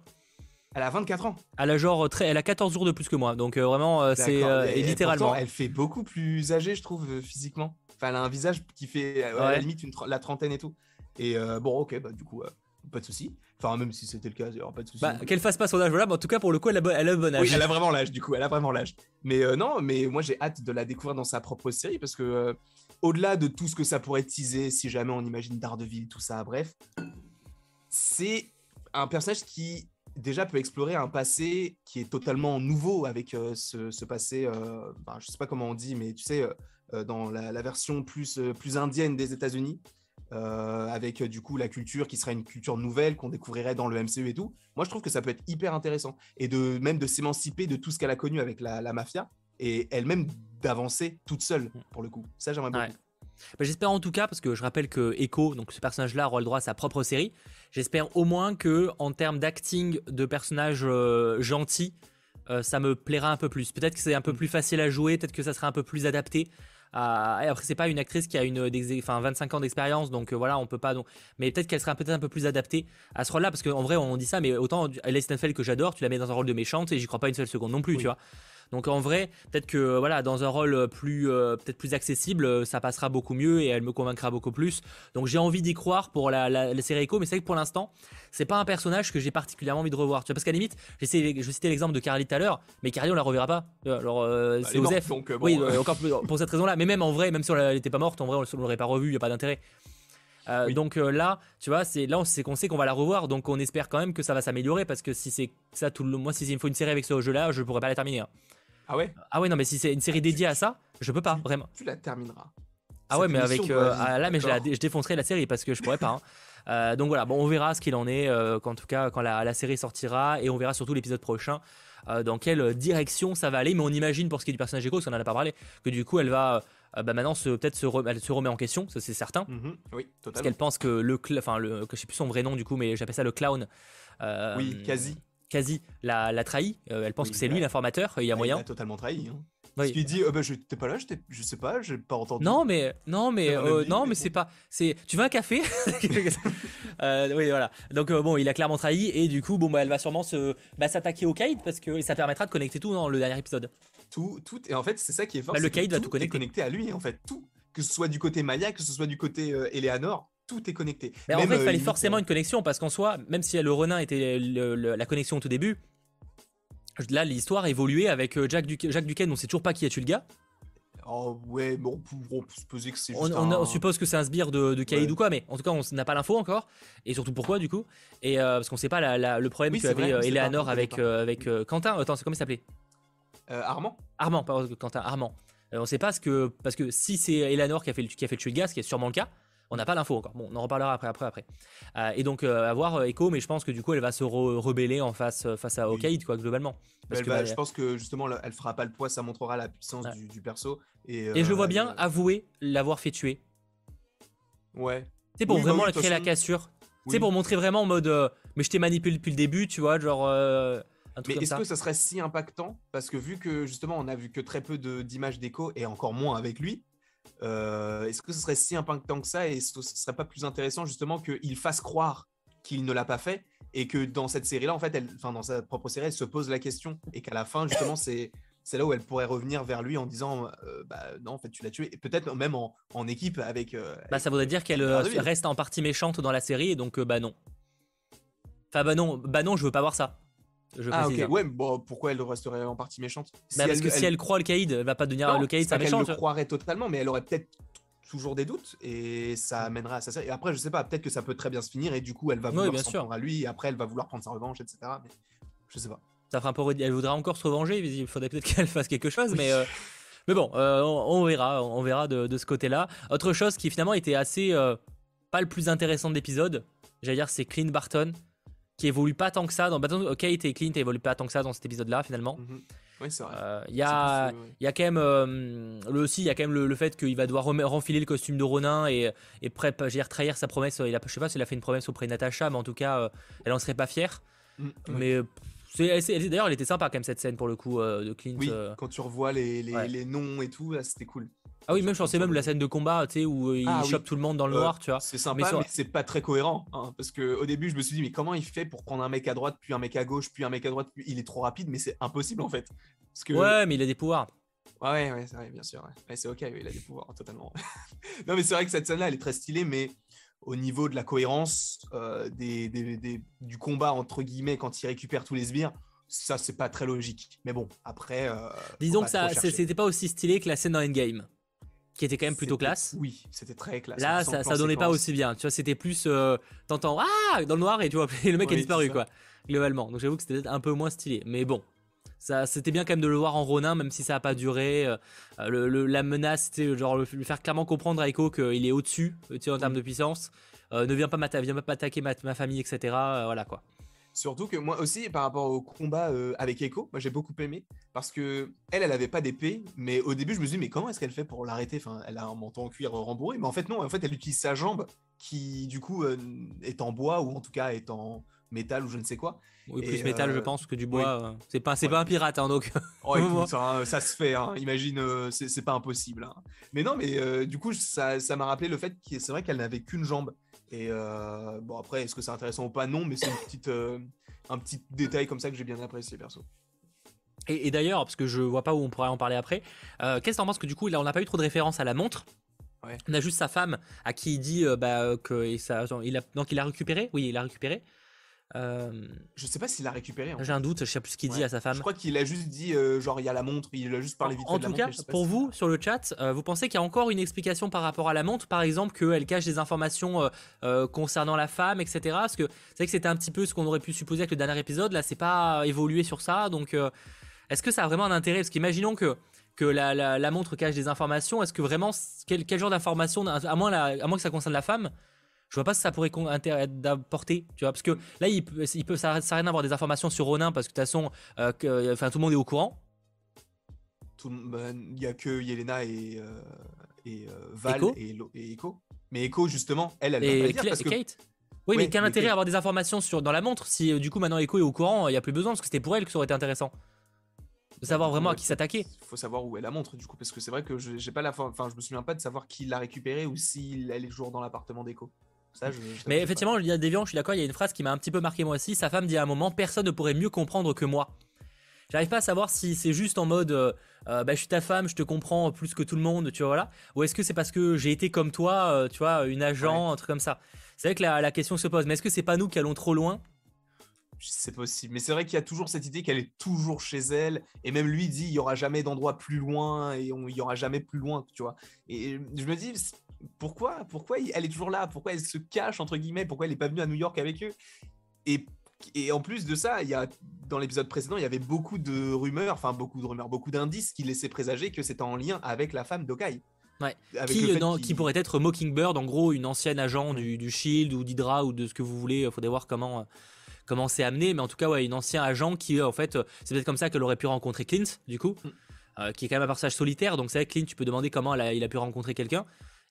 Elle a 24 ans. Elle a genre très, elle a 14 jours de plus que moi, donc euh, vraiment c'est littéralement. elle fait beaucoup plus âgée, je trouve physiquement. Enfin, elle a un visage qui fait à la limite la trentaine et tout. Et bon, ok, bah du coup, pas de souci. Enfin, même si c'était le cas, il n'y aura pas de souci. Bah, qu'elle fasse pas son âge, voilà, mais en tout cas, pour le coup, elle a, elle a le bon âge. Oui, elle a vraiment l'âge, du coup, elle a vraiment l'âge. Mais euh, non, mais moi, j'ai hâte de la découvrir dans sa propre série parce que, euh, au-delà de tout ce que ça pourrait teaser, si jamais on imagine Daredevil, tout ça, bref, c'est un personnage qui déjà peut explorer un passé qui est totalement nouveau avec euh, ce, passé, euh, je sais pas comment on dit, mais tu sais, dans la, la, version plus, plus indienne des États-Unis. Euh, avec euh, du coup la culture qui serait une culture nouvelle qu'on découvrirait dans le MCU et tout. Moi, je trouve que ça peut être hyper intéressant et de même de s'émanciper de tout ce qu'elle a connu avec la, mafia et elle-même d'avancer toute seule pour le coup. Ça, j'aimerais beaucoup. Bah, j'espère en tout cas, parce que je rappelle que Echo, donc ce personnage-là, aura le droit à sa propre série. J'espère au moins que, en termes d'acting de personnage euh, gentil, ça me plaira un peu plus. Peut-être que c'est un peu mm. plus facile à jouer, peut-être que ça sera un peu plus adapté après, c'est pas une actrice qui a une, enfin, 25 ans d'expérience, donc euh, voilà, on peut pas. Donc... Mais peut-être qu'elle sera peut-être un peu plus adaptée à ce rôle-là, parce qu'en vrai, on dit ça, mais autant Alice Stenfeld que j'adore, tu la mets dans un rôle de méchante et j'y crois pas une seule seconde non plus, tu vois. Donc en vrai, peut-être que voilà, dans un rôle plus euh, peut-être plus accessible, euh, ça passera beaucoup mieux et elle me convaincra beaucoup plus. Donc j'ai envie d'y croire pour la, la, série Echo, mais c'est vrai que pour l'instant, c'est pas un personnage que j'ai particulièrement envie de revoir. Tu vois, parce qu'à la limite, je citais l'exemple de Carly tout à l'heure, mais Carly on la reverra pas. Alors euh, bah, c'est Osef. Oui, encore plus, pour cette raison-là. Mais même en vrai, même si elle était pas morte, en vrai on l'aurait pas revue, il y a pas d'intérêt. Donc là, tu vois, c'est là c'est qu'on sait qu'on va la revoir, donc on espère quand même que ça va s'améliorer parce que si c'est ça tout le moi si il me faut une série avec ce jeu-là, je pourrais pas la terminer. Hein. Ah ouais? Ah ouais, non, mais si c'est une série dédiée à ça, je peux pas, vraiment. Tu la termineras. Ah ouais, mais avec. Euh, ah, là, mais je, je, défoncerai la série parce que je pourrais pas. Hein. Euh, donc voilà, bon, on verra ce qu'il en est, euh, en tout cas, quand la, série sortira, et on verra surtout l'épisode prochain dans quelle direction ça va aller. Mais on imagine, pour ce qui est du personnage Echo, parce qu'on en a pas parlé, que du coup, elle va. bah maintenant peut-être se, elle se remet en question, ça c'est certain. Mm-hmm. Oui, totalement. Parce qu'elle pense que le, enfin le, que je sais plus son vrai nom du coup, mais j'appelle ça le clown. oui, quasi quasi l'a, la trahi. Euh, elle pense que c'est lui l'informateur. Il y a moyen. Il a totalement trahi. Hein. Parce qu'il dit, oh, bah, je t'es pas là, je sais pas, j'ai pas entendu. Non mais non mais euh, non mais c'est pas, c'est, tu veux un café euh, Oui voilà. Donc bon, il a clairement trahi et du coup bon bah elle va sûrement se, bah, s'attaquer au Kaid parce que ça permettra de connecter tout dans le dernier épisode. Tout, tout et en fait c'est ça qui est fort. Bah, le Kaid va tout connecter. connecté à lui en fait tout, que ce soit du côté Maya, que ce soit du côté Eleanor, tout est connecté. Mais en fait, il fallait forcément une connexion parce qu'en soi, même si le Renin était la connexion au tout début, Là, l'histoire a évolué avec euh, Jack, Jack Duquesne, on sait toujours pas qui a tué le gars. Oh ouais, bon, on peut supposer que c'est juste on, suppose que c'est un sbire de, de ou quoi, mais en tout cas, on n'a pas l'info encore. Et surtout pourquoi, du coup? Et euh, parce qu'on sait pas le problème oui, qu'avait euh, Eleanor avec, avec Quentin. Attends, c'est comment il s'appelait? Armand Armand, pas Quentin, Armand. on sait pas ce que. Parce que si c'est Eleanor qui a, fait, qui a fait tuer le gars, ce qui est sûrement le cas, on n'a pas l'info encore. Bon, on en reparlera après, après, après. Euh, et donc, euh, à voir euh, Echo, mais je pense que du coup, elle va se rebeller en face, face à Okaïd, quoi, globalement. Parce que, je pense que justement, elle fera pas le poids, ça montrera la puissance du, perso. Et, je vois bien avouer l'avoir fait tuer. Ouais. C'est pour vraiment bah créer la cassure. C'est pour montrer vraiment en mode, mais je t'ai manipulé depuis le début, tu vois, genre. mais est-ce que ça serait si impactant? Parce que vu que justement on a vu que très peu d'images d'écho et encore moins avec lui, euh, est-ce que ce serait si impactant que ça et ce serait pas plus intéressant justement qu'il fasse croire qu'il ne l'a pas fait et que dans cette série-là, en fait, elle, enfin dans sa propre série, elle se pose la question et qu'à la fin, justement, c'est c'est là où elle pourrait revenir vers lui en disant euh, bah non en fait tu l'as tué. Et peut-être même en, en, équipe avec euh, bah ça voudrait dire qu'elle reste en partie méchante dans la série et donc bah non. Enfin, bah non, bah non, je veux pas voir ça. Ah, ok, ouais, bon, pourquoi elle resterait en partie méchante bah, Parce que si elle croit le caïd, elle va pas devenir le caïd, ça méchante. Elle le croirait totalement, mais elle aurait peut-être toujours des doutes et ça amènera à ça. Et après, je sais pas, peut-être que ça peut très bien se finir et du coup, elle va vouloir s'en prendre à lui et après, elle va vouloir prendre sa revanche, etc. Mais je sais pas. Ça fera un peu... Elle voudra encore se revenger, il faudrait peut-être qu'elle fasse quelque chose, mais. Euh, mais bon, euh, on, verra, on verra de, ce côté-là. Autre chose qui finalement était assez euh, pas le plus intéressant de l'épisode, j'allais dire, c'est Clint Barton qui évolue pas tant que ça dans Kate et Clint évoluent pas tant que ça dans cet épisode-là finalement. Oui, c'est vrai. Euh, il y, a, y a quand même le aussi, il y a quand même le, fait qu'il va devoir renfiler le costume de Ronin et, et prêt, trahir sa promesse. Il a, je sais pas s'il a fait une promesse auprès de Natasha, mais en tout cas, elle en serait pas fière. Mm, mais D'ailleurs, elle était sympa quand même cette scène pour le coup euh, de Clint. Oui, euh. quand tu revois les, les, noms et tout, c'était cool. Ah oui, même je pensais même la scène de combat, tu sais, où il ah chope tout le monde dans le euh, noir, tu vois. C'est sympa, mais, c'est pas très cohérent, hein, parce que au début, je me suis dit, mais comment il fait pour prendre un mec à droite, puis un mec à gauche, puis un mec à droite, puis il est trop rapide, mais c'est impossible en fait. Parce que... Ouais, mais il a des pouvoirs. Ouais, ouais, c'est vrai, bien sûr. c'est ok, il a des pouvoirs, totalement. non, mais c'est vrai que cette scène-là, elle est très stylée, mais au niveau de la cohérence des, des, du combat, entre guillemets, quand il récupère tous les sbires, ça c'est pas très logique. Mais bon, après. Euh, Disons que ça, c'était pas aussi stylé que la scène dans Endgame, qui était quand même plutôt classe. Oui, c'était très classe. Là, ça, ça donnait pas aussi bien. Tu vois, c'était plus, euh, t'entends ah dans le noir et tu vois le mec a disparu quoi, globalement. Donc j'avoue que c'était un peu moins stylé. Mais bon, ça, c'était bien quand même de le voir en Ronin, même si ça a pas duré. Euh, le, la menace, c'était genre lui faire clairement comprendre à Echo qu'il est au-dessus, tu sais, en termes mm. de puissance. ne viens pas m'attaquer ma, ma, famille, etc. voilà quoi. Surtout que moi aussi, par rapport au combat euh, avec Echo, moi j'ai beaucoup aimé parce que elle, elle avait pas d'épée, mais au début je me suis dit mais comment est-ce qu'elle fait pour l'arrêter? Enfin, elle a un manteau en cuir rembourré, mais en fait non, en fait elle utilise sa jambe qui du coup euh, est en bois ou en tout cas est en métal ou je ne sais quoi. Oui, plus métal, je euh, pense que du bois. C'est pas, c'est pas un pirate, hein, donc. Oh, ça, se fait. Hein. Imagine, c'est pas impossible. Hein. Mais non, mais du coup, ça m'a rappelé le fait que c'est vrai qu'elle n'avait qu'une jambe. Et euh, bon, après, est-ce que c'est intéressant ou pas? Non, mais c'est une petite, euh, un petit détail comme ça que j'ai bien apprécié, perso. Et, d'ailleurs, parce que je vois pas où on pourrait en parler après, euh, qu'est-ce que t'en penses que du coup, là, on n'a pas eu trop de référence à la montre? On a juste sa femme à qui il dit bah, que ça, il a, donc il a récupéré? Oui, il a récupéré. Euh... Je sais pas s'il l'a récupéré. J'ai un doute, je sais plus ce qu'il dit à sa femme. Je crois qu'il a juste dit, euh, genre, il y a la montre, il a juste parlé vite En, tout cas, pour vous, sur le chat, euh, vous pensez qu'il y a encore une explication par rapport à la montre? Par exemple, qu'elle cache des informations euh, concernant la femme, etc. Parce que c'est vrai que c'était un petit peu ce qu'on aurait pu supposer avec le dernier épisode. Là, c'est pas évolué sur ça. Donc, est-ce que ça a vraiment un intérêt? Parce qu'imaginons que que la, la, montre cache des informations. Est-ce que vraiment, quel, quel genre d'informations, à moins, à moins que ça concerne la femme, je vois pas si ça pourrait d'apporter, tu vois, parce que là, il peut, il peut ça, rien d'avoir des informations sur Ronin parce que de toute façon, euh, que, enfin, tout le monde est au courant. Bah, il y a que Yelena et, euh, et euh, Val et, et, Echo. Mais Echo, justement, elle, elle et, va pas dire Kate. Oui, mais quel intérêt à avoir des informations sur, dans la montre si du coup maintenant Echo est au courant, il n'y a plus besoin parce que c'était pour elle que ça aurait été intéressant de savoir vraiment à qui s'attaquer. Il faut savoir où est la montre du coup parce que c'est vrai que je j'ai pas la enfin je me souviens pas de savoir qui l'a récupérée ou s'il elle est toujours dans l'appartement d'Echo mais effectivement, il y a Déviant, je suis d'accord, il y a une phrase qui m'a un petit peu marqué moi aussi. Sa femme dit à un moment Personne ne pourrait mieux comprendre que moi. J'arrive pas à savoir si c'est juste en mode euh, euh, bah, je suis ta femme, je te comprends plus que tout le monde, tu vois, voilà. Ou est-ce que c'est parce que j'ai été comme toi, euh, tu vois, une agent, un truc comme ça. C'est vrai que la, question se pose, mais est-ce que c'est pas nous qui allons trop loin? C'est possible. Mais c'est vrai qu'il y a toujours cette idée qu'elle est toujours chez elle. Et même lui dit, il y aura jamais d'endroit plus loin et il y aura jamais plus loin, tu vois. Et je me dis, pourquoi, pourquoi elle est toujours là? Pourquoi elle se cache entre guillemets? Pourquoi elle n'est pas venue à New York avec eux? Et, et, en plus de ça, il y a dans l'épisode précédent, il y avait beaucoup de rumeurs, enfin beaucoup de rumeurs, beaucoup d'indices qui laissaient présager que c'était en lien avec la femme d'Okai. Ouais. Qui, qui, pourrait être Mockingbird, en gros une ancienne agent du, du Shield ou d'Hydra ou de ce que vous voulez. Il faudrait voir comment comment c'est amené, mais en tout cas ouais, une ancienne agent qui en fait, c'est peut-être comme ça qu'elle aurait pu rencontrer Clint du coup. Mm. Euh, qui est quand même un personnage solitaire, donc c'est vrai que Clint, tu peux demander comment il a pu rencontrer quelqu'un.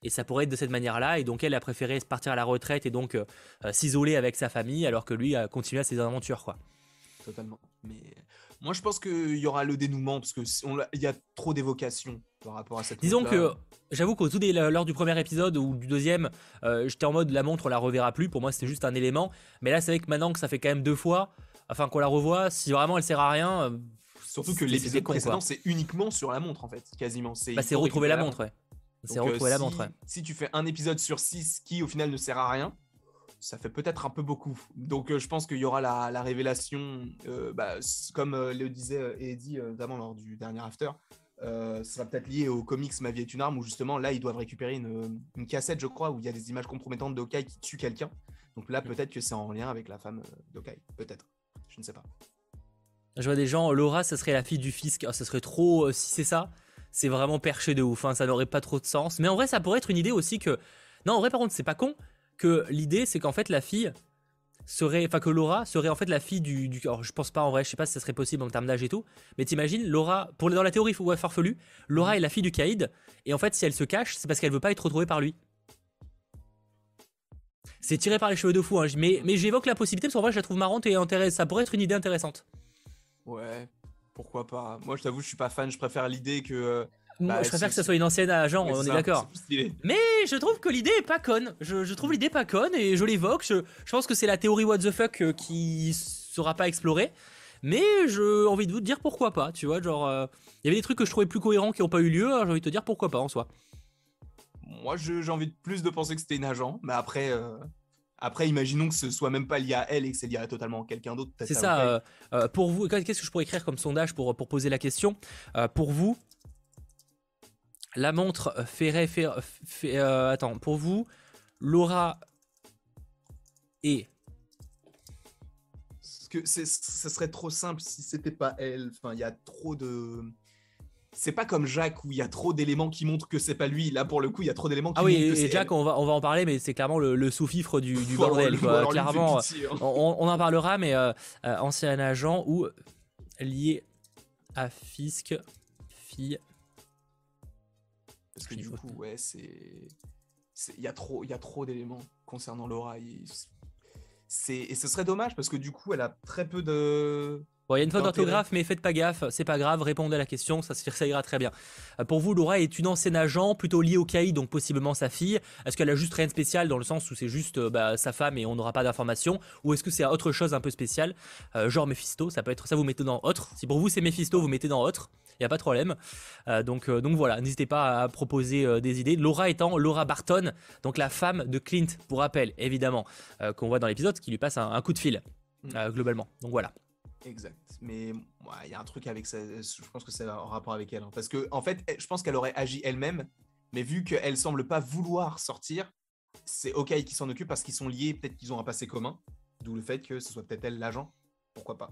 Et ça pourrait être de cette manière-là. Et donc, elle a préféré partir à la retraite et donc euh, euh, s'isoler avec sa famille, alors que lui a continué à ses aventures, quoi. Totalement. Mais moi, je pense qu'il y aura le dénouement parce que il y a trop d'évocations par rapport à cette. Disons que j'avoue qu'au tout lors du premier épisode ou du deuxième, euh, j'étais en mode la montre on la reverra plus. Pour moi, c'était juste un élément. Mais là, c'est vrai que maintenant que ça fait quand même deux fois, enfin qu'on la revoit, si vraiment elle sert à rien. Surtout que l'épisode précédent, c'est uniquement sur la montre en fait, quasiment. C'est bah, retrouver la montre, ouais. C'est retrouver la montre. Si tu fais un épisode sur 6 qui au final ne sert à rien, ça fait peut-être un peu beaucoup. Donc je pense qu'il y aura la, révélation, bah, comme le disait Eddie notamment lors du dernier after, ça sera peut-être lié au comics Ma vie est une arme, où justement là ils doivent récupérer une, cassette, je crois, où il y a des images compromettantes d'Okai qui tue quelqu'un. Donc là, peut-être que c'est en lien avec la femme d'Okai, peut-être. Je ne sais pas. Je vois des gens, Laura, ça serait la fille du fisc. Oh, ça serait trop. si c'est ça, c'est vraiment perché de ouf. Hein. ça n'aurait pas trop de sens. Mais en vrai, ça pourrait être une idée aussi que. Non, en vrai, par contre, c'est pas con que l'idée, c'est qu'en fait, la fille serait, enfin que Laura serait en fait la fille du, du alors je pense pas en vrai, je sais pas si ça serait possible en termes d'âge et tout, mais t'imagines Laura, pour dans la théorie ouais, farfelu, Laura mhm. est la fille du Kaïd et en fait si elle se cache, c'est parce qu'elle veut pas être retrouvée par lui. C'est tiré par les cheveux de fou, hein, mais, mais j'évoque la possibilité parce qu'en vrai je la trouve marrante et intéressante, ça pourrait être une idée intéressante. Ouais, pourquoi pas. Moi je t'avoue je suis pas fan, je préfère l'idée que euh, bah, je préfère que ça soit une ancienne agent, on est d'accord. Mais je trouve que l'idée est pas conne. Je, trouve l'idée pas conne et je l'évoque. Je, pense que c'est la théorie what the fuck euh, qui sera pas explorée. Mais j'ai envie de vous dire pourquoi pas, tu vois. Genre, euh, il y avait des trucs que je trouvais plus cohérents qui n'ont pas eu lieu. J'ai envie de te dire pourquoi pas en soi. Moi, j'ai envie de plus de penser que c'était une agent, mais après. Euh, après, imaginons que ce soit même pas lié à elle et que c'est lié à totalement quelqu'un d'autre. C'est ça. pour vous, qu'est-ce que je pourrais écrire comme sondage pour, pour poser la question? Pour vous, la montre ferait faire. Euh, attends, pour vous, Laura et. que ce serait trop simple si c'était pas elle. Enfin, il y a trop de. C'est pas comme Jacques où il y a trop d'éléments qui montrent que c'est pas lui. Là, pour le coup, il y a trop d'éléments qui ah oui, montrent que c'est Jack, on va, on va en parler, mais c'est clairement le, sous-fifre du, bordel. Clairement, on, en parlera, mais euh, euh, ancien agent ou lié à Fisk, fille parce que du coup, ouais, c'est. Il y a trop, il y a trop d'éléments concernant Laura. Et, et ce serait dommage parce que du coup, elle a très peu de. Bon, il y a une faute d'orthographe, mais faites pas gaffe, c'est pas grave, répondez à la question, ça, ça ira très bien. Euh, pour vous, Laura est une ancienne agent, plutôt liée au CAI, donc possiblement sa fille. Est-ce qu'elle a juste rien de spécial dans le sens où c'est juste euh, bah, sa femme et on n'aura pas d'informations? Ou est-ce que c'est autre chose un peu spécial euh, Genre Mephisto, ça peut être ça, vous mettez dans autre. Si pour vous c'est Mephisto, vous mettez dans autre il n'y a pas de problème. Euh, donc, euh, donc voilà, n'hésitez pas à proposer des idées. Laura étant Laura Barton, donc la femme de Clint, pour rappel, évidemment, qu'on voit dans l'épisode, qui lui passe un, coup de fil, mm. globalement. Donc voilà. Exact. Mais il y a un truc avec ça, je pense que c'est en rapport avec elle. Hein. parce que, en fait, je pense qu'elle aurait agi elle-même, mais vu qu'elle semble pas vouloir sortir, c'est OK qui s'en occupe parce qu'ils sont liés, peut-être qu'ils ont un passé commun. D'où le fait que ce soit peut-être elle l'agent. Pourquoi pas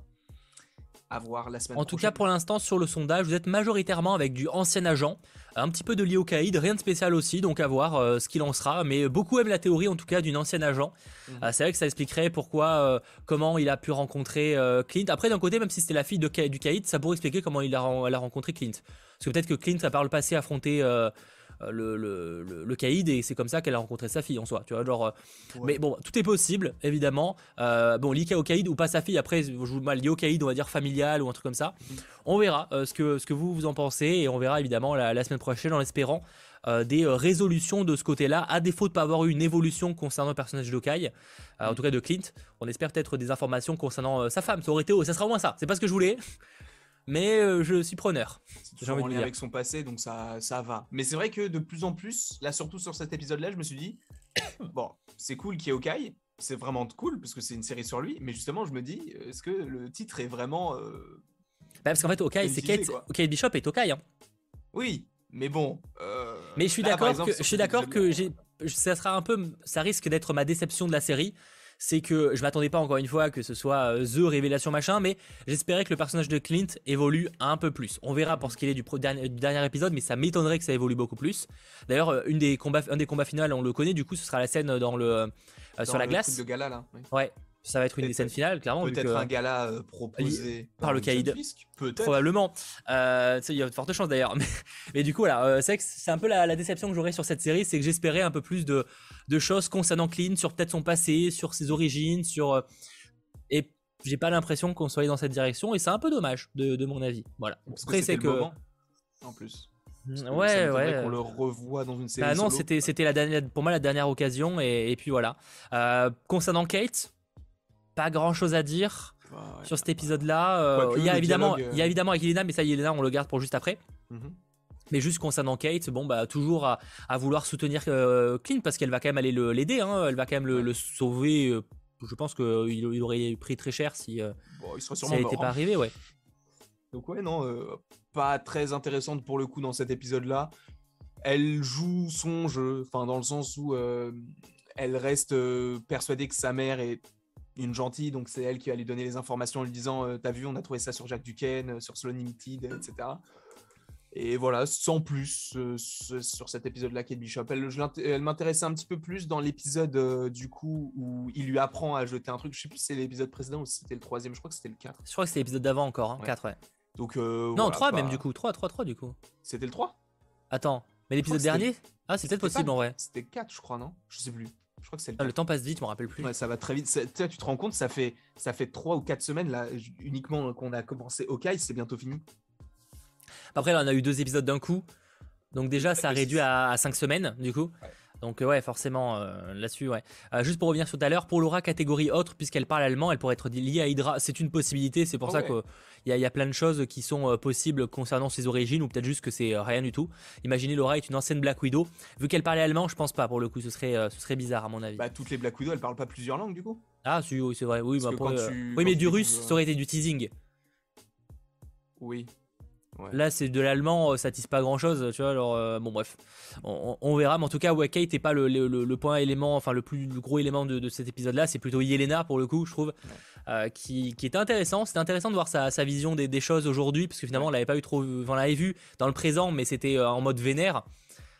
à voir la semaine En tout cas, pour l'instant, sur le sondage, vous êtes majoritairement avec du ancien agent, un petit peu de lié au caïd, rien de spécial aussi, donc à voir euh, ce qu'il en sera. Mais beaucoup aiment la théorie, en tout cas, d'une ancienne agent. Mhm. Euh, c'est vrai que ça expliquerait pourquoi, euh, comment il a pu rencontrer Clint. Après, d'un côté, même si c'était la fille de, du caïd, ça pourrait expliquer comment il a, elle a rencontré Clint. Parce que peut-être que Clint a par le passé affronté euh, le, le, le, caïd et c'est comme ça qu'elle a rencontré sa fille en soi. Tu vois, genre, euh, Mais bon, tout est possible, évidemment. Euh, bon, lié au caïd ou pas sa fille, après, je vous mal lié au caïd, on va dire familial ou un truc comme ça. Mm. On verra ce, que, ce que vous, vous en pensez et on verra évidemment la, semaine prochaine en espérant des résolutions de ce côté-là, à défaut de pas avoir eu une évolution concernant le personnage de Kai, en mm. tout cas de Clint. On espère peut-être des informations concernant sa femme. Ça aurait été, ça sera au moins ça. C'est pas ce que je voulais, mais euh, je suis preneur. C'est en lien avec son passé, donc ça, ça va. Mais c'est vrai que de plus en plus, là surtout sur cet épisode-là, je me suis dit, bon, c'est cool qu'il y ait Okai, c'est vraiment cool parce que c'est une série sur lui, mais justement, je me dis, est-ce que le titre est vraiment... Euh, bah, parce qu'en fait, Okai, c'est Kate, Kate Bishop est Okai. Hein. Oui, mais bon. Euh, mais je suis d'accord que, je suis d'accord que ça sera un peu, ça risque d'être ma déception de la série c'est que je m'attendais pas encore une fois que ce soit euh, The révélation machin, mais j'espérais que le personnage de Clint évolue un peu plus. On verra pour ce qu'il est du, dernier, épisode, mais ça m'étonnerait que ça évolue beaucoup plus. D'ailleurs, euh, une des combats, un des combats finaux, on le connaît, du coup, ce sera la scène dans le euh, sur la glace. De gala là. Ouais. Ça va être une des scènes finales, clairement. Peut-être un gala proposé par, le Caïd. Peut-être. Probablement. il y a de fortes chances d'ailleurs. Mais, du coup, voilà, c'est un peu la, la déception que j'aurais sur cette série, c'est que j'espérais un peu plus de, de choses concernant Clint, sur peut-être son passé, sur ses origines, sur. Euh, et j'ai pas l'impression qu'on soit allé dans cette direction, et c'est un peu dommage, de, mon avis. Voilà. Après, c'est que. en plus. Ouais, ouais. Qu'on le revoit dans une série. Bah non, c'était, c'était la dernière, pour moi la dernière occasion, et, puis voilà. Euh, concernant Kate, pas grand chose à dire sur cet épisode-là. Euh, il y a évidemment, il y a évidemment avec Elena, mais ça, Elena, on le garde pour juste après. Mhm. Mais juste concernant Kate, bon bah toujours à, vouloir soutenir euh, Clint parce qu'elle va quand même aller l'aider, hein, elle va quand même le, sauver. Euh, je pense qu'il il aurait pris très cher si, euh, ça n'était pas arrivé, ouais. Donc ouais, non, pas très intéressante pour le coup dans cet épisode-là. Elle joue son jeu, enfin dans le sens où elle reste persuadée que sa mère est une gentille, donc c'est elle qui va lui donner les informations en lui disant T'as vu, on a trouvé ça sur Jack Duquesne, sur Slow Limited, etc. Et voilà, sans plus euh, sur cet épisode-là, Kate Bishop. Elle, elle m'intéressait un petit peu plus dans l'épisode euh, du coup où il lui apprend à jeter un truc. Je sais plus si c'est l'épisode précédent ou si c'était le troisième. Je crois que c'était le 4. Je crois que c'était l'épisode d'avant encore, hein, 4, ouais. Donc, euh, non, 3 même du coup. 3, 3, 3 du coup. C'était le 3 Attends, mais l'épisode dernier? Ah, c'est peut-être possible en vrai. C'était 4, je crois, non? Je sais plus. Je crois que c'est le, le temps passe vite, je me rappelle plus. Ouais, ça va très vite. Tu te rends compte, ça fait, ça fait 3 ou 4 semaines là, uniquement qu'on a commencé Hawkeye, c'est bientôt fini. Après, là, on a eu deux épisodes d'un coup. Donc déjà, ça a réduit à, 5 semaines, du coup. Donc ouais, forcément, euh, là-dessus, ouais. Euh, juste pour revenir sur tout à l'heure, pour Laura, catégorie autre, puisqu'elle parle allemand, elle pourrait être liée à Hydra. C'est une possibilité, c'est pour ça qu'il y, y, a plein de choses qui sont euh, possibles concernant ses origines, ou peut-être juste que c'est rien du tout. Imaginez Laura est une ancienne Black Widow. Vu qu'elle parlait allemand, je pense pas, pour le coup, ce serait, ce serait bizarre à mon avis. Bah, toutes les Black Widow, elles parlent pas plusieurs langues, du coup Ah, si, oui, c'est vrai. Oui, bah, oui mais du russe, ça aurait été du teasing. Oui. Là, c'est de l'allemand, euh, ça tisse pas grand chose, tu vois. Alors, euh, bon, bref, on, verra. Mais en tout cas, ouais, Kate n'est pas le, point élément, enfin, le plus gros élément de, cet épisode-là. C'est plutôt Yelena, pour le coup, je trouve, euh, qui, est intéressant. C'était intéressant de voir sa, vision des, choses aujourd'hui, parce que finalement, on l'avait pas eu trop, on l'avait vu dans le présent, mais c'était en mode vénère.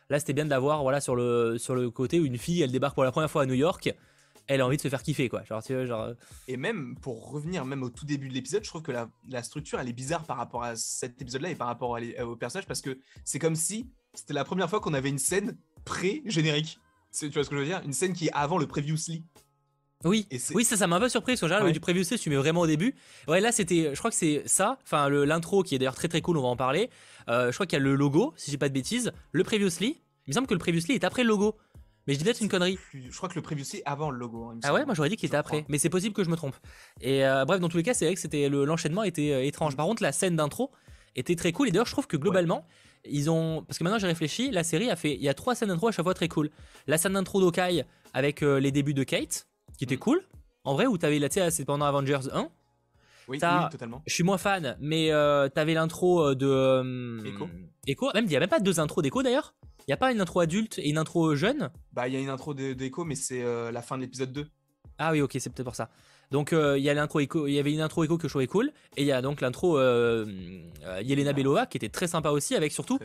Là, c'était bien de l'avoir, voilà, sur le, sur le côté où une fille, elle débarque pour la première fois à New York elle a envie de se faire kiffer quoi genre, tu vois, genre... Euh. et même pour revenir même au tout début de l'épisode je trouve que la, structure elle est bizarre par rapport à cet épisode là et par rapport au personnage parce que c'est comme si c'était la première fois qu'on avait une scène pré-générique tu vois ce que je veux dire? Une scène qui est avant le previously oui, oui, ça, ça m'a un peu surpris parce que du previously, tu mets vraiment au début. Ouais, là, c'était, je crois que c'est ça. Enfin, l'intro qui est d'ailleurs très très cool, on va en parler. Euh, je crois qu'il y a le logo, si j'ai pas de bêtises. Le previously. Il me semble que le previously est après le logo. Mais je dis peut-être une connerie. Je crois que le previously avant le logo. Hein, ah ouais, moi j'aurais dit qu'il était après. Mais c'est possible que je me trompe. Et euh, bref, dans tous les cas, c'est vrai que c'était l'enchaînement était euh, étrange. Par contre, la scène d'intro était très cool. Et d'ailleurs, je trouve que globalement, ils ont. Parce que maintenant j'ai réfléchi, la série a fait. Il y a trois scènes d'intro à chaque fois très cool. La scène d'intro d'Okai avec euh, les débuts de Kate, qui était mm. cool. En vrai, où t'avais la. Tu sais, c'est pendant Avengers 1. Oui, oui, totalement. Je suis moins fan, mais t'avais l'intro de. Echo. Echo. Même, il n'y a même pas deux intros d'Echo d'ailleurs. Il y a pas une intro adulte et une intro jeune? Bah, il y a une intro d'Echo, mais c'est euh, la fin de l'épisode 2. Ah oui, ok, c'est peut-être pour ça. Donc euh, il y a l'intro il y avait une intro Echo que je trouvais cool, et il y a donc l'intro euh, Yelena Belova qui était très sympa aussi, avec surtout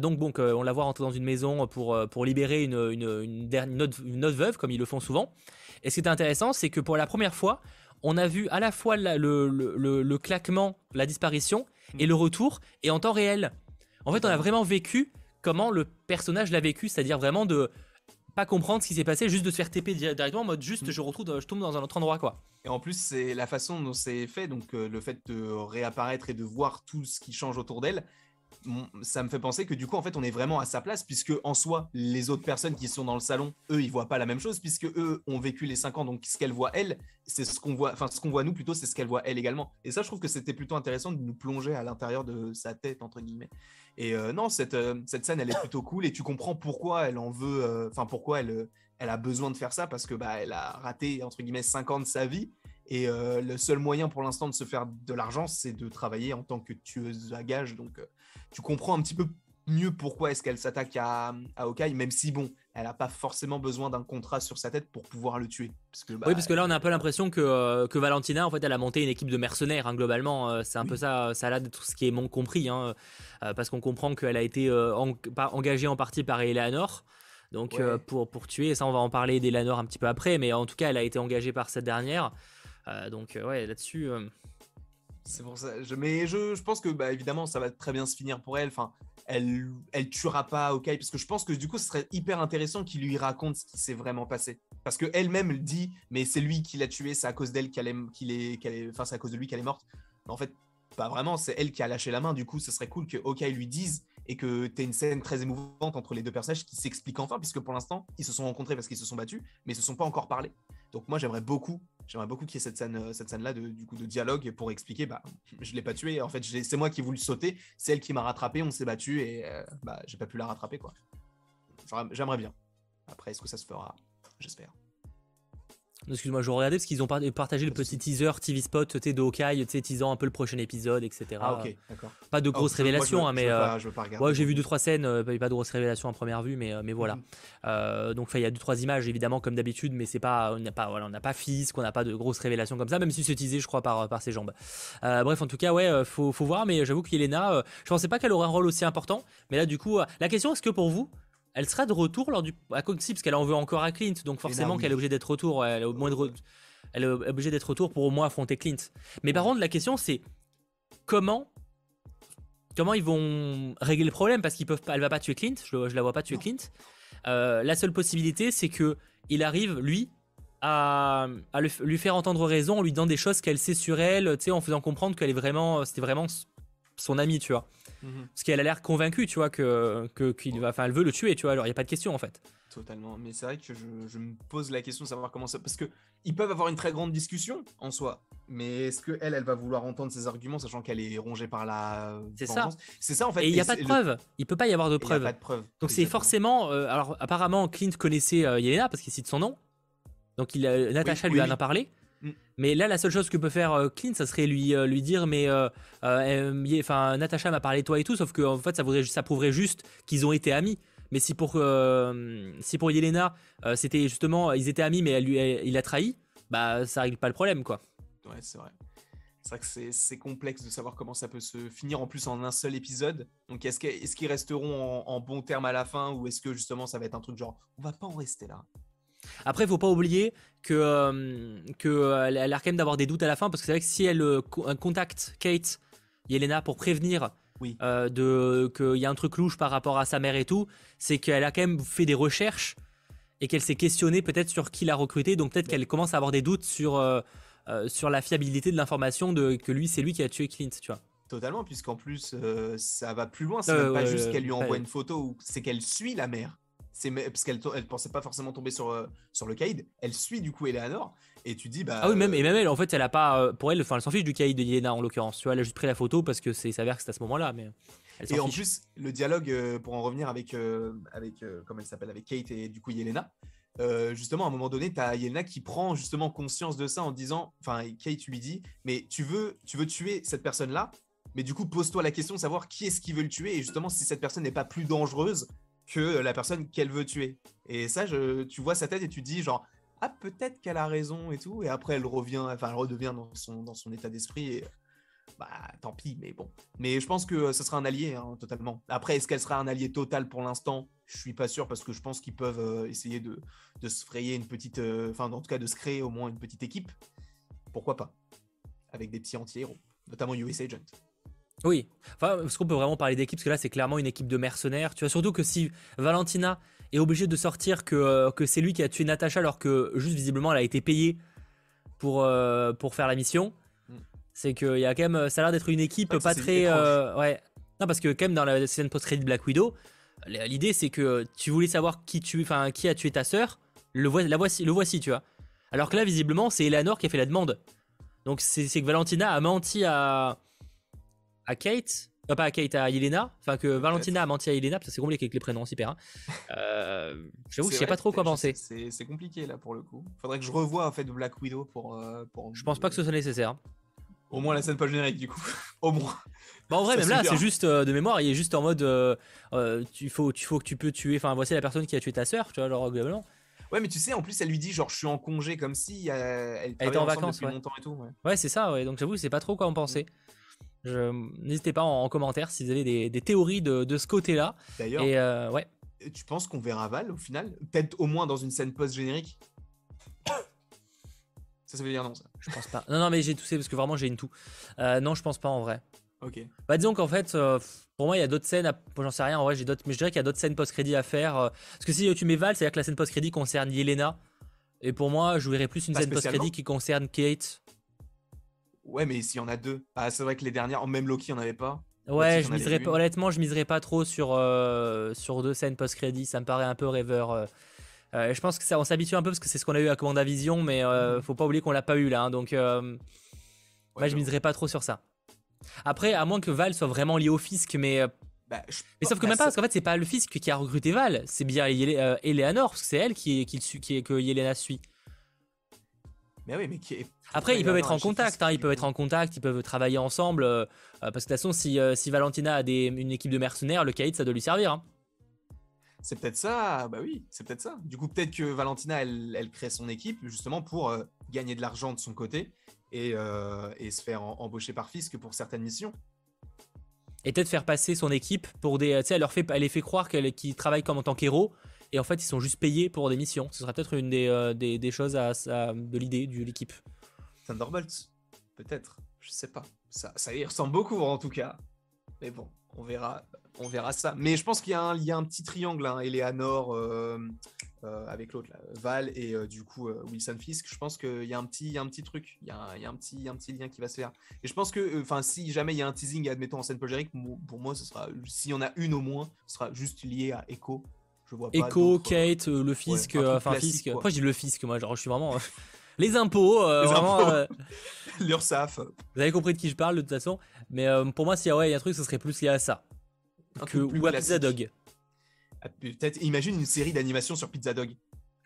donc bon, on la voit rentrer dans une maison pour pour libérer une une, une, autre, veuve comme ils le font souvent. Et ce qui est intéressant, c'est que pour la première fois, on a vu à la fois le, le, le, claquement, la disparition et le retour, et en temps réel. En fait, on a vraiment vécu comment le personnage l'a vécu, c'est-à-dire vraiment de pas comprendre ce qui s'est passé, juste de se faire TP directement en mode juste mm. je retrouve, je tombe dans un autre endroit quoi. Et en plus c'est la façon dont c'est fait, donc euh, le fait de réapparaître et de voir tout ce qui change autour d'elle, ça me fait penser que du coup en fait on est vraiment à sa place puisque en soi les autres personnes qui sont dans le salon eux ils voient pas la même chose puisque eux ont vécu les 5 ans donc ce qu'elle voit elle c'est ce qu'on voit enfin ce qu'on voit nous plutôt c'est ce qu'elle voit elle également et ça je trouve que c'était plutôt intéressant de nous plonger à l'intérieur de sa tête entre guillemets et euh, non cette, euh, cette scène elle est plutôt cool et tu comprends pourquoi elle en veut euh, enfin pourquoi elle elle a besoin de faire ça parce que bah elle a raté entre guillemets 5 ans de sa vie et le seul moyen pour l'instant de se faire de l'argent, c'est de travailler en tant que tueuse à gages. Donc, tu comprends un petit peu mieux pourquoi est-ce qu'elle s'attaque à, à même si bon, elle n'a pas forcément besoin d'un contrat sur sa tête pour pouvoir le tuer. Parce que, bah, oui, parce que là, on a un peu l'impression que, euh, que Valentina, en fait, elle a monté une équipe de mercenaires, hein, globalement. Euh, c'est un peu ça, ça a tout ce qui est mon compris, hein, euh, parce qu'on comprend qu'elle a été engagée en partie par Eleanor. Donc, pour, pour tuer, ça, on va en parler d'Eleanor un petit peu après, mais en tout cas, elle a été engagée par cette dernière. donc, ouais, là-dessus. C'est pour ça. Je, mais je, je pense que, bah, évidemment, ça va très bien se finir pour elle. Enfin, elle, elle tuera pas Hawkeye parce que je pense que du coup, ce serait hyper intéressant qu'il lui raconte ce qui s'est vraiment passé. Parce que elle-même dit, mais c'est lui qui l'a tué, c'est à cause d'elle qu'elle est, qu'il est, qu'elle est, enfin, c'est à cause de lui qu'elle est morte. En fait, pas vraiment. C'est elle qui a lâché la main. Du coup, ce serait cool que Hawkeye lui dise et que tu une scène très émouvante entre les deux personnages qui s'expliquent enfin, puisque pour l'instant, ils se sont rencontrés parce qu'ils se sont battus, mais ils se sont pas encore parlé. Donc moi, j'aimerais beaucoup J'aimerais beaucoup qu'il y ait cette scène, scène là de, du coup de dialogue pour expliquer bah je l'ai pas tué en fait c'est moi qui ai voulu sauter c'est elle qui m'a rattrapé on s'est battu et bah j'ai pas pu la rattraper quoi. J'aimerais bien. Après est-ce que ça se fera? J'espère Excuse-moi, je regardais parce qu'ils ont partagé le petit teaser TV spot de Hawkeye, teasant un peu le prochain épisode, etc. Ah, ok, d'accord. Pas de grosses révélations, hein, mais. Euh, ouais, j'ai vu deux trois scènes, euh, pas de grosses révélations en première vue, mais, euh, mais voilà. Mhm. donc, il y a deux trois images, évidemment, comme d'habitude, mais c'est pas, on n'a pas, voilà, on n'a pas Fisk, on n'a pas de grosses révélations comme ça, même si c'est teasé, je crois, par, par ses jambes. bref, en tout cas, ouais, faut, faut voir, mais j'avoue qu'Elena, je pensais pas qu'elle aurait un rôle aussi important, mais là, du coup, la question, est-ce que pour vous, elle sera de retour lors du. À si, parce qu'elle en veut encore à Clint, donc forcément qu'elle est obligée d'être retour. Elle est au moins de elle est obligée d'être retour pour au moins affronter Clint. Mais par contre, la question c'est comment comment ils vont régler le problème parce qu'ils peuvent pas, elle va pas tuer Clint, je, la vois pas tuer Clint. Euh, la seule possibilité, c'est que il arrive lui à, lui faire entendre raison en lui donnant des choses qu'elle sait sur elle, tu sais, en faisant comprendre qu'elle est vraiment, c'était vraiment son amie, tu vois. Mhm. Parce qu'elle a l'air convaincue, tu vois, que qu'il va, enfin, elle veut le tuer, tu vois. Alors il y a pas de question en fait. Totalement. Mais c'est vrai que je, me pose la question de savoir comment ça. Parce que ils peuvent avoir une très grande discussion en soi. Mais est-ce que elle, elle va vouloir entendre ses arguments, sachant qu'elle est rongée par la. C'est ça. C'est ça en fait. Et il n'y a pas de preuve. Il peut pas y avoir de preuve. pas de preuve. Donc c'est forcément. Euh, alors apparemment, Clint connaissait euh, Yelena parce qu'il cite son nom. Donc il, Natacha lui en a parlé. Mm. Mais là, la seule chose que peut faire euh, Clint, ça serait lui, lui dire Mais enfin, Natacha m'a parlé de toi et tout, sauf que en fait, ça, voudrait, ça prouverait juste qu'ils ont été amis. Mais si pour, euh, si pour Yelena, euh, c'était justement, ils étaient amis, mais elle, lui, il a trahi, bah ça règle pas le problème, quoi. Ouais, c'est vrai. C'est vrai que c'est complexe de savoir comment ça peut se finir en plus en un seul épisode. Donc est-ce qu'ils est qu'ils resteront en, bon terme à la fin ou est-ce que justement ça va être un truc genre on va pas en rester là? Après, il faut pas oublier que, euh, que elle a l'air quand même d'avoir des doutes à la fin parce que c'est vrai que si elle contacte Kate, Yelena pour prévenir oui. Euh, de qu'il y a un truc louche par rapport à sa mère et tout, c'est qu'elle a quand même fait des recherches et qu'elle s'est questionnée peut-être sur qui l'a recruté, donc peut-être qu'elle commence à avoir des doutes sur, euh, euh, sur la fiabilité de l'information de que lui c'est lui qui a tué Clint, tu vois. Totalement, puisqu'en plus ça va plus loin, c'est pas juste qu'elle lui envoie une photo, c'est qu'elle suit la mère c'est parce qu'elle elle pensait pas forcément tomber sur euh, sur le Kaïd. Elle suit du coup Eleanor et tu dis bah ah oui même et même elle en fait elle a pas euh, pour elle enfin elle s'en fiche du Kaïd de Yelena en l'occurrence. Tu vois elle a juste pris la photo parce que c'est s'avère que c'est à ce moment-là mais et en plus le dialogue euh, pour en revenir avec avec comment elle s'appelle avec Kate et du coup Yelena. justement, à un moment donné, tu as Yelena qui prend justement conscience de ça en disant, enfin, Kate lui dit, mais tu veux, tu veux tuer cette personne-là, mais du coup, pose-toi la question de savoir qui est-ce qui veut le tuer, et justement, si cette personne n'est pas plus dangereuse que la personne qu'elle veut tuer. Et ça, je, tu vois sa tête et tu dis genre ah peut-être qu'elle a raison et tout. Et après elle revient, enfin elle redevient dans son dans son état d'esprit. Bah tant pis, mais bon. Mais je pense que ce sera un allié hein, totalement. Après est-ce qu'elle sera un allié total pour l'instant? Je suis pas sûr parce que je pense qu'ils peuvent euh, essayer de, de se frayer une petite, euh, enfin en tout cas de se créer au moins une petite équipe. Pourquoi pas? Avec des petits anti-héros, notamment US Agent. Oui, enfin, est-ce qu'on peut vraiment parler d'équipe? Parce que là, c'est clairement une équipe de mercenaires. Tu vois, surtout que si Valentina est obligée de sortir que, euh, que c'est lui qui a tué Natacha alors que juste visiblement elle a été payée pour, euh, pour faire la mission, mm. c'est qu'il y a quand même. Ça a l'air d'être une équipe pas très. Euh, ouais. Non, parce que quand même dans la scène post-crédit de Black Widow, l'idée c'est que tu voulais savoir qui, tu, qui a tué ta sœur, le, la voici, le voici, tu vois. Alors que là, visiblement, c'est Eleanor qui a fait la demande. Donc c'est que Valentina a menti à à Kate, euh, pas à Kate, à Yelena, enfin que Valentina a menti à Yelena, parce que c'est compliqué avec les prénoms super. Hein. Euh, J'avoue que je sais pas trop quoi penser. C'est compliqué là pour le coup. Faudrait que je revoie en fait Black Widow pour. Euh, pour je pense pas que ce soit nécessaire. Au moins la scène pas générique du coup. Au moins. Bah en vrai, même là, c'est juste euh, de mémoire, il est juste en mode tu, faut, tu faut que tu peux tuer. Enfin, voici la personne qui a tué ta sœur, tu vois, alors globalement. Ouais, mais tu sais, en plus, elle lui dit genre je suis en congé comme si elle, était en vacances ouais. longtemps et tout. Ouais, c'est ça, ouais. Donc j'avoue, c'est pas trop quoi en penser. N'hésitez pas en, commentaire si vous avez des, théories de, ce côté-là. D'ailleurs, euh, ouais. tu penses qu'on verra Val au final? Peut-être au moins dans une scène post-générique? Ça, ça veut dire non, ça Je pense pas. Non, non, mais j'ai toussé parce que vraiment j'ai une toux. Euh, non, je pense pas en vrai. Ok. Bah, disons qu'en fait, euh, pour moi, il y a d'autres scènes. J'en sais rien, en vrai, j'ai d'autres. Mais je dirais qu'il y a d'autres scènes post-crédit à faire. parce que si tu mets Val, c'est-à-dire que la scène post-crédit concerne Yelena. Et pour moi, je verrais plus une scène post-crédit qui concerne Kate. Ouais, mais s'il y en a deux. Ah, c'est vrai que les dernières, même Loki, il n'y en avait pas. Ouais, je miserais honnêtement, je miserais pas trop sur, euh, sur deux scènes post-crédit. Ça me paraît un peu rêveur. Euh. Euh, je pense que ça, on s'habitue un peu parce que c'est ce qu'on a eu à Commanda Vision, mais mm-hmm. faut pas oublier qu'on l'a pas eu là. Hein, donc, moi, je miserais pas trop sur ça. Après, à moins que Val soit vraiment lié au fisc, mais. Bah, mais sauf que même pas, parce qu'en fait, c'est pas le fisc qui a recruté Val, c'est bien Eleanor, parce que c'est elle qui, qui, qui, que Yelena suit. Mais oui, mais qui est... Après, ils peuvent être en contact, hein, ils peuvent être en contact, ils peuvent travailler ensemble. Euh, parce que de toute façon, si, euh, si Valentina a des, une équipe de mercenaires, le Kaïd, ça doit lui servir. Hein. C'est peut-être ça, bah oui, c'est peut-être ça. Du coup, peut-être que Valentina, elle, elle, crée son équipe justement pour euh, gagner de l'argent de son côté et, et se faire embaucher par Fisk pour certaines missions. Et peut-être faire passer son équipe pour des. Tu sais, elle, leur fait, elle les fait croire qu'elle travaille comme en tant qu'héros et en fait ils sont juste payés pour des missions. Ce sera peut-être une des, euh, des, choses de l'idée de l'équipe. Thunderbolts, peut-être, je sais pas. Ça, ça y ressemble beaucoup en tout cas. Mais bon, on verra, on verra ça. Mais je pense qu'il y, y, a un petit triangle, hein, Eleanor euh, euh, avec l'autre, Val et du coup Wilson Fisk. Je pense qu'il y a un petit, un truc, il y a, un, y a un, petit, un petit lien qui va se faire. Et je pense que, enfin, si jamais il y a un teasing, admettons en scène polgérique, pour moi, ce sera, s'il y en a une au moins, ce sera juste lié à Echo Echo, Kate, euh, le fisc, euh, enfin fisc. Pourquoi dis le fisc Moi, genre, je suis vraiment. Euh, les impôts, vraiment. L'URSAF. Vous avez compris de qui je parle de toute façon. Mais pour moi, s'il y a ouais, y a un truc, ce serait plus lié à ça. que, ou à Pizza Dog. Ah, peut-être, imagine une série d'animation sur Pizza Dog.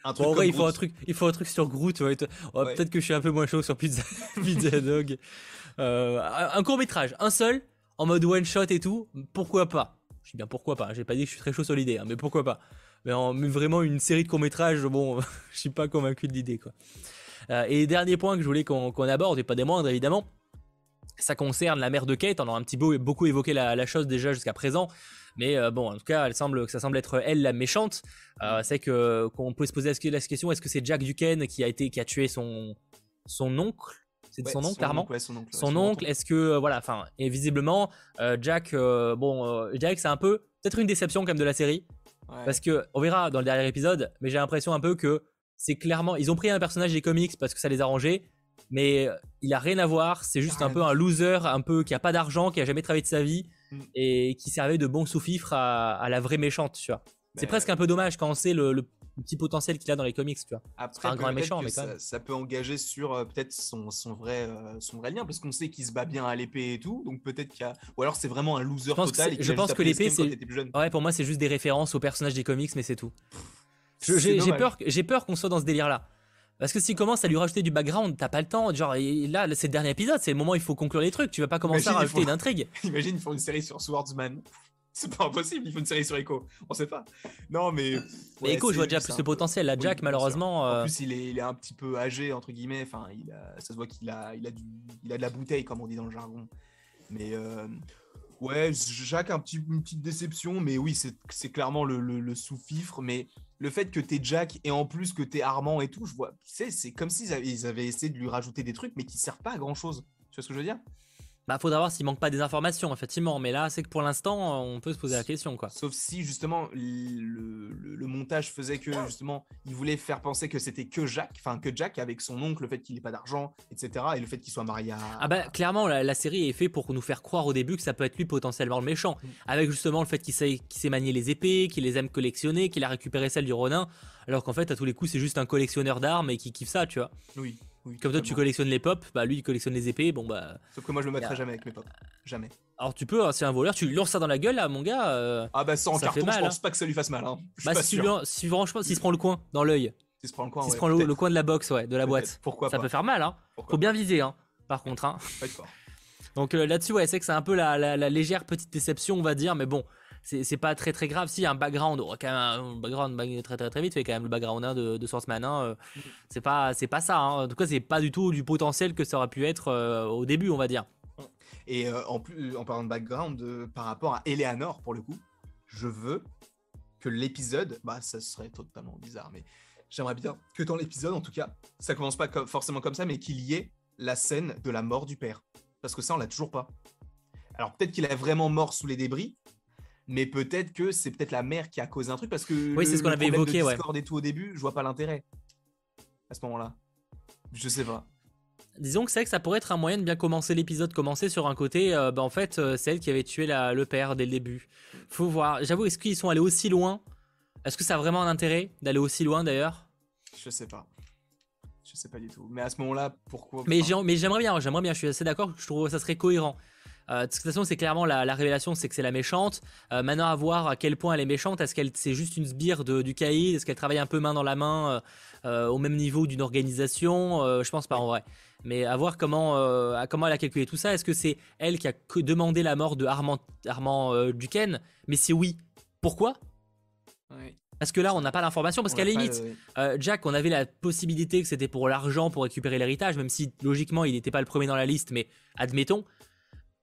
Un truc il faut un truc, il faut un truc sur Groot. Peut-être que je suis un peu moins chaud sur Pizza, Pizza Dog. un court métrage, un seul, en mode one shot et tout. Pourquoi pas? Je dis bien pourquoi pas. J'ai pas dit que je suis très chaud sur l'idée, hein, mais pourquoi pas. Mais, en, vraiment une série de courts métrages, bon, je suis pas convaincu de l'idée quoi. Euh, et dernier point que je voulais qu'on aborde, et pas des moindres évidemment, ça concerne la mère de Kate. On a un petit peu beaucoup évoqué la, chose déjà jusqu'à présent. Mais euh, bon, en tout cas, ça semble être elle la méchante. Euh, c'est que qu'on peut se poser la question est-ce que c'est Jack Duquesne qui a été qui a tué son son oncle? C'est son oncle, clairement. son oncle. est-ce que, euh, voilà, enfin, et visiblement, euh, Jack, euh, bon, je dirais que c'est un peu, peut-être une déception quand même de la série. Parce que, on verra dans le dernier épisode, mais j'ai l'impression un peu que c'est clairement, ils ont pris un personnage des comics parce que ça les a arrangeait, mais il a rien à voir, c'est juste un peu un loser, un peu qui a pas d'argent, qui a jamais travaillé de sa vie, mm. et qui servait de bon sous-fifre à, la vraie méchante, tu vois. C'est presque un peu dommage quand on sait le, le petit potentiel qu'il a dans les comics, tu vois. Après, un grand méchant, mais ça, ça, peut engager sur euh, peut-être son, son, vrai, euh, son vrai lien, parce qu'on sait qu'il se bat bien à l'épée et tout, donc peut-être qu'il y a. Ou alors c'est vraiment un loser total. je pense que l'épée, c'est. Ouais, pour moi, c'est juste des références aux personnages des comics, mais c'est tout. J'ai peur, j'ai peur qu'on soit dans ce délire-là. Parce que s'il commence à lui rajouter du background, t'as pas le temps. Genre, là, c'est le dernier épisode, c'est le moment où il faut conclure les trucs. Tu vas pas commencer à rajouter une intrigue. Imagine, ils font une série sur Swordsman. C'est pas impossible, il faut une série sur Echo. On sait pas. Non, mais. mais Echo, je vois déjà plus de potentiel. La Jack, malheureusement. En euh, plus, il est, il est, un petit peu âgé, entre guillemets. Enfin, il ça se voit qu'il a, il a, du, il a de la bouteille, comme on dit dans le jargon. Mais. Euh, ouais, Jack, un petit, une petite déception. Mais oui, c'est clairement le, le, sous-fifre. Mais le fait que t'es Jack et en plus que t'es Armand et tout, je vois. C'est comme s'ils avaient, ils avaient essayé de lui rajouter des trucs, mais qui servent pas à grand chose. Tu vois ce que je veux dire? Bah, faudra voir s'il manque pas des informations, effectivement. Mais là, c'est que pour l'instant, on peut se poser la question, quoi. Sauf si, justement, le, montage faisait que, justement, il voulait faire penser que c'était que Jack, enfin, que Jack, avec son oncle, le fait qu'il n'ait pas d'argent, etc., et le fait qu'il soit marié à. Ah, bah, clairement, la, série est faite pour nous faire croire au début que ça peut être lui potentiellement le méchant. Mm. Avec, justement, le fait qu'il sait, sait manier les épées, qu'il les aime collectionner, qu'il a récupéré celle du Ronin, alors qu'en fait, à tous les coups, c'est juste un collectionneur d'armes et qui kiffe ça, tu vois. Oui. Comme toi, tu collectionnes les pop, bah lui, il collectionne les épées. Bon, bah. Sauf que moi, je me mettrai jamais avec mes pop. Jamais. Alors, tu peux, hein, c'est un voleur, tu lui lances ça dans la gueule, là, mon gars. Euh, ah, bah, sans carton, mal, je pense hein. pas que ça lui fasse mal. Hein. Bah, si, si, franchement, s'il se prend le coin dans l'œil. S'il se prend le coin, se prend le, coin de la box, ouais, de la boîte. Pourquoi Ça peut faire mal, hein. Faut bien viser, hein. Par contre, hein. Donc euh, là-dessus, ouais, c'est que c'est un peu la, la, légère petite déception, on va dire, mais bon, c'est pas très très grave. Si un background, oh, quand même un background très très très vite, fait quand même le background hein, de, de Swordsman. Hein, euh, c'est pas c'est pas ça. Hein. En tout cas, c'est pas du tout du potentiel que ça aurait pu être euh, au début, on va dire. Et euh, en plus, en parlant de background, par rapport à Eleanor, pour le coup, je veux que l'épisode, bah ça serait totalement bizarre, mais j'aimerais bien que dans l'épisode, en tout cas, ça commence pas forcément comme ça, mais qu'il y ait la scène de la mort du père, parce que ça, on l'a toujours pas. Alors peut-être qu'il est vraiment mort sous les débris, mais peut-être que c'est peut-être la mère qui a causé un truc parce que oui, c'est ce qu'on avait évoqué, de Discord et tout au début, je vois pas l'intérêt à ce moment-là. Je sais pas. Disons que c'est que ça pourrait être un moyen de bien commencer l'épisode, commencer sur un côté, euh, bah en fait, euh, c'est elle qui avait tué la, le père dès le début. Faut voir. J'avoue, est-ce qu'ils sont allés aussi loin? Est-ce que ça a vraiment un intérêt d'aller aussi loin d'ailleurs? Je sais pas. Je sais pas du tout. Mais à ce moment-là, pourquoi Mais j'aimerais bien, j'aimerais bien, je suis assez d'accord, je trouve que ça serait cohérent. Euh, de toute façon, c'est clairement la, révélation, c'est que c'est la méchante. Euh, maintenant, à voir à quel point elle est méchante. Est-ce qu'elle c'est juste une sbire de, du caïd? Est-ce qu'elle travaille un peu main dans la main euh, au même niveau d'une organisation? Je pense pas en vrai. Mais à voir comment, comment elle a calculé tout ça. Est-ce que c'est elle qui a demandé la mort de Armand, Armand Duquesne? Mais si oui, pourquoi? Parce que là, on n'a pas l'information. Parce qu'à la limite, Jack, on avait la possibilité que c'était pour l'argent, pour récupérer l'héritage, même si logiquement, il n'était pas le premier dans la liste, mais admettons.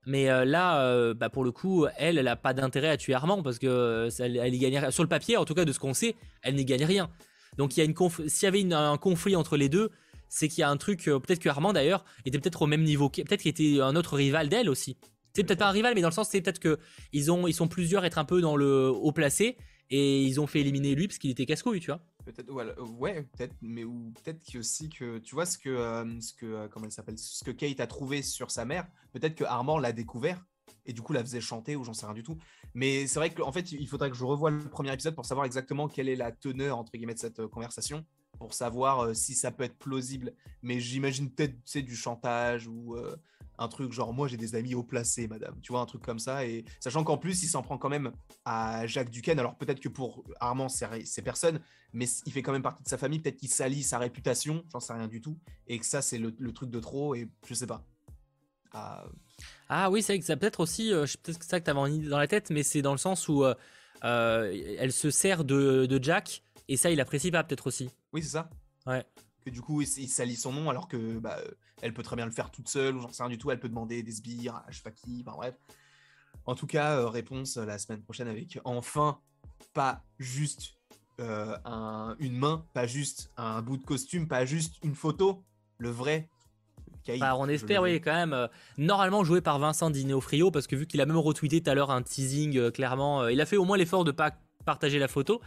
Mais euh, là, euh, bah, pour le coup, elle, elle n'a pas d'intérêt à tuer Armand parce que euh, elle, y gagne Sur le papier, en tout cas, de ce qu'on sait, elle n'y gagne rien. Donc s'il y avait un conflit entre les deux, c'est qu'il y a un truc. peut-être que Armand d'ailleurs était peut-être au même niveau, peut-être qu'il était un autre rival d'elle aussi. C'est peut-être pas un rival, mais dans le sens, c'est peut-être que ils ont, sont plusieurs à être un peu dans le haut placé et ils ont fait éliminer lui parce qu'il était casse-couille, tu vois. Peut-être, ouais, peut-être, mais ou peut-être aussi que tu vois ce que, euh, ce que, euh, comment elle s'appelle, ce que Kate a trouvé sur sa mère. Peut-être que Armand l'a découvert et du coup la faisait chanter ou j'en sais rien du tout. Mais c'est vrai qu'en fait, il faudrait que je revoie le premier épisode pour savoir exactement quelle est la teneur entre guillemets de cette euh, conversation, pour savoir si ça peut être plausible. Mais j'imagine peut-être c'est du chantage ou un truc genre moi j'ai des amis haut placés madame. Tu vois un truc comme ça. Et sachant qu'en plus il s'en prend quand même à Jacques Duquesne. Alors peut-être que pour Armand c'est personne mais il fait quand même partie de sa famille. Peut-être qu'il salit sa réputation. J'en sais rien du tout. Et que ça c'est le, truc de trop. Et je sais pas. Ah, ah oui c'est vrai que ça peut-être aussi euh, peut-être ça que tu avais en idée dans la tête mais c'est dans le sens où euh, euh, elle se sert de, de Jack et ça il apprécie pas peut-être aussi. Oui c'est ça. Ouais. Que du coup il, salit son nom alors que bah, elle peut très bien le faire toute seule ou j'en sais rien du tout. Elle peut demander des sbires à je sais pas qui. Enfin bref. En tout cas, euh, réponse euh, la semaine prochaine avec enfin pas juste euh, une main, pas juste un bout de costume, pas juste une photo, le vrai. Bah, on espère, oui, quand même. normalement joué par Vincent Dinofrio, parce que vu qu'il a même retweeté tout à l'heure un teasing, clairement, il a fait au moins l'effort de pas partager la photo,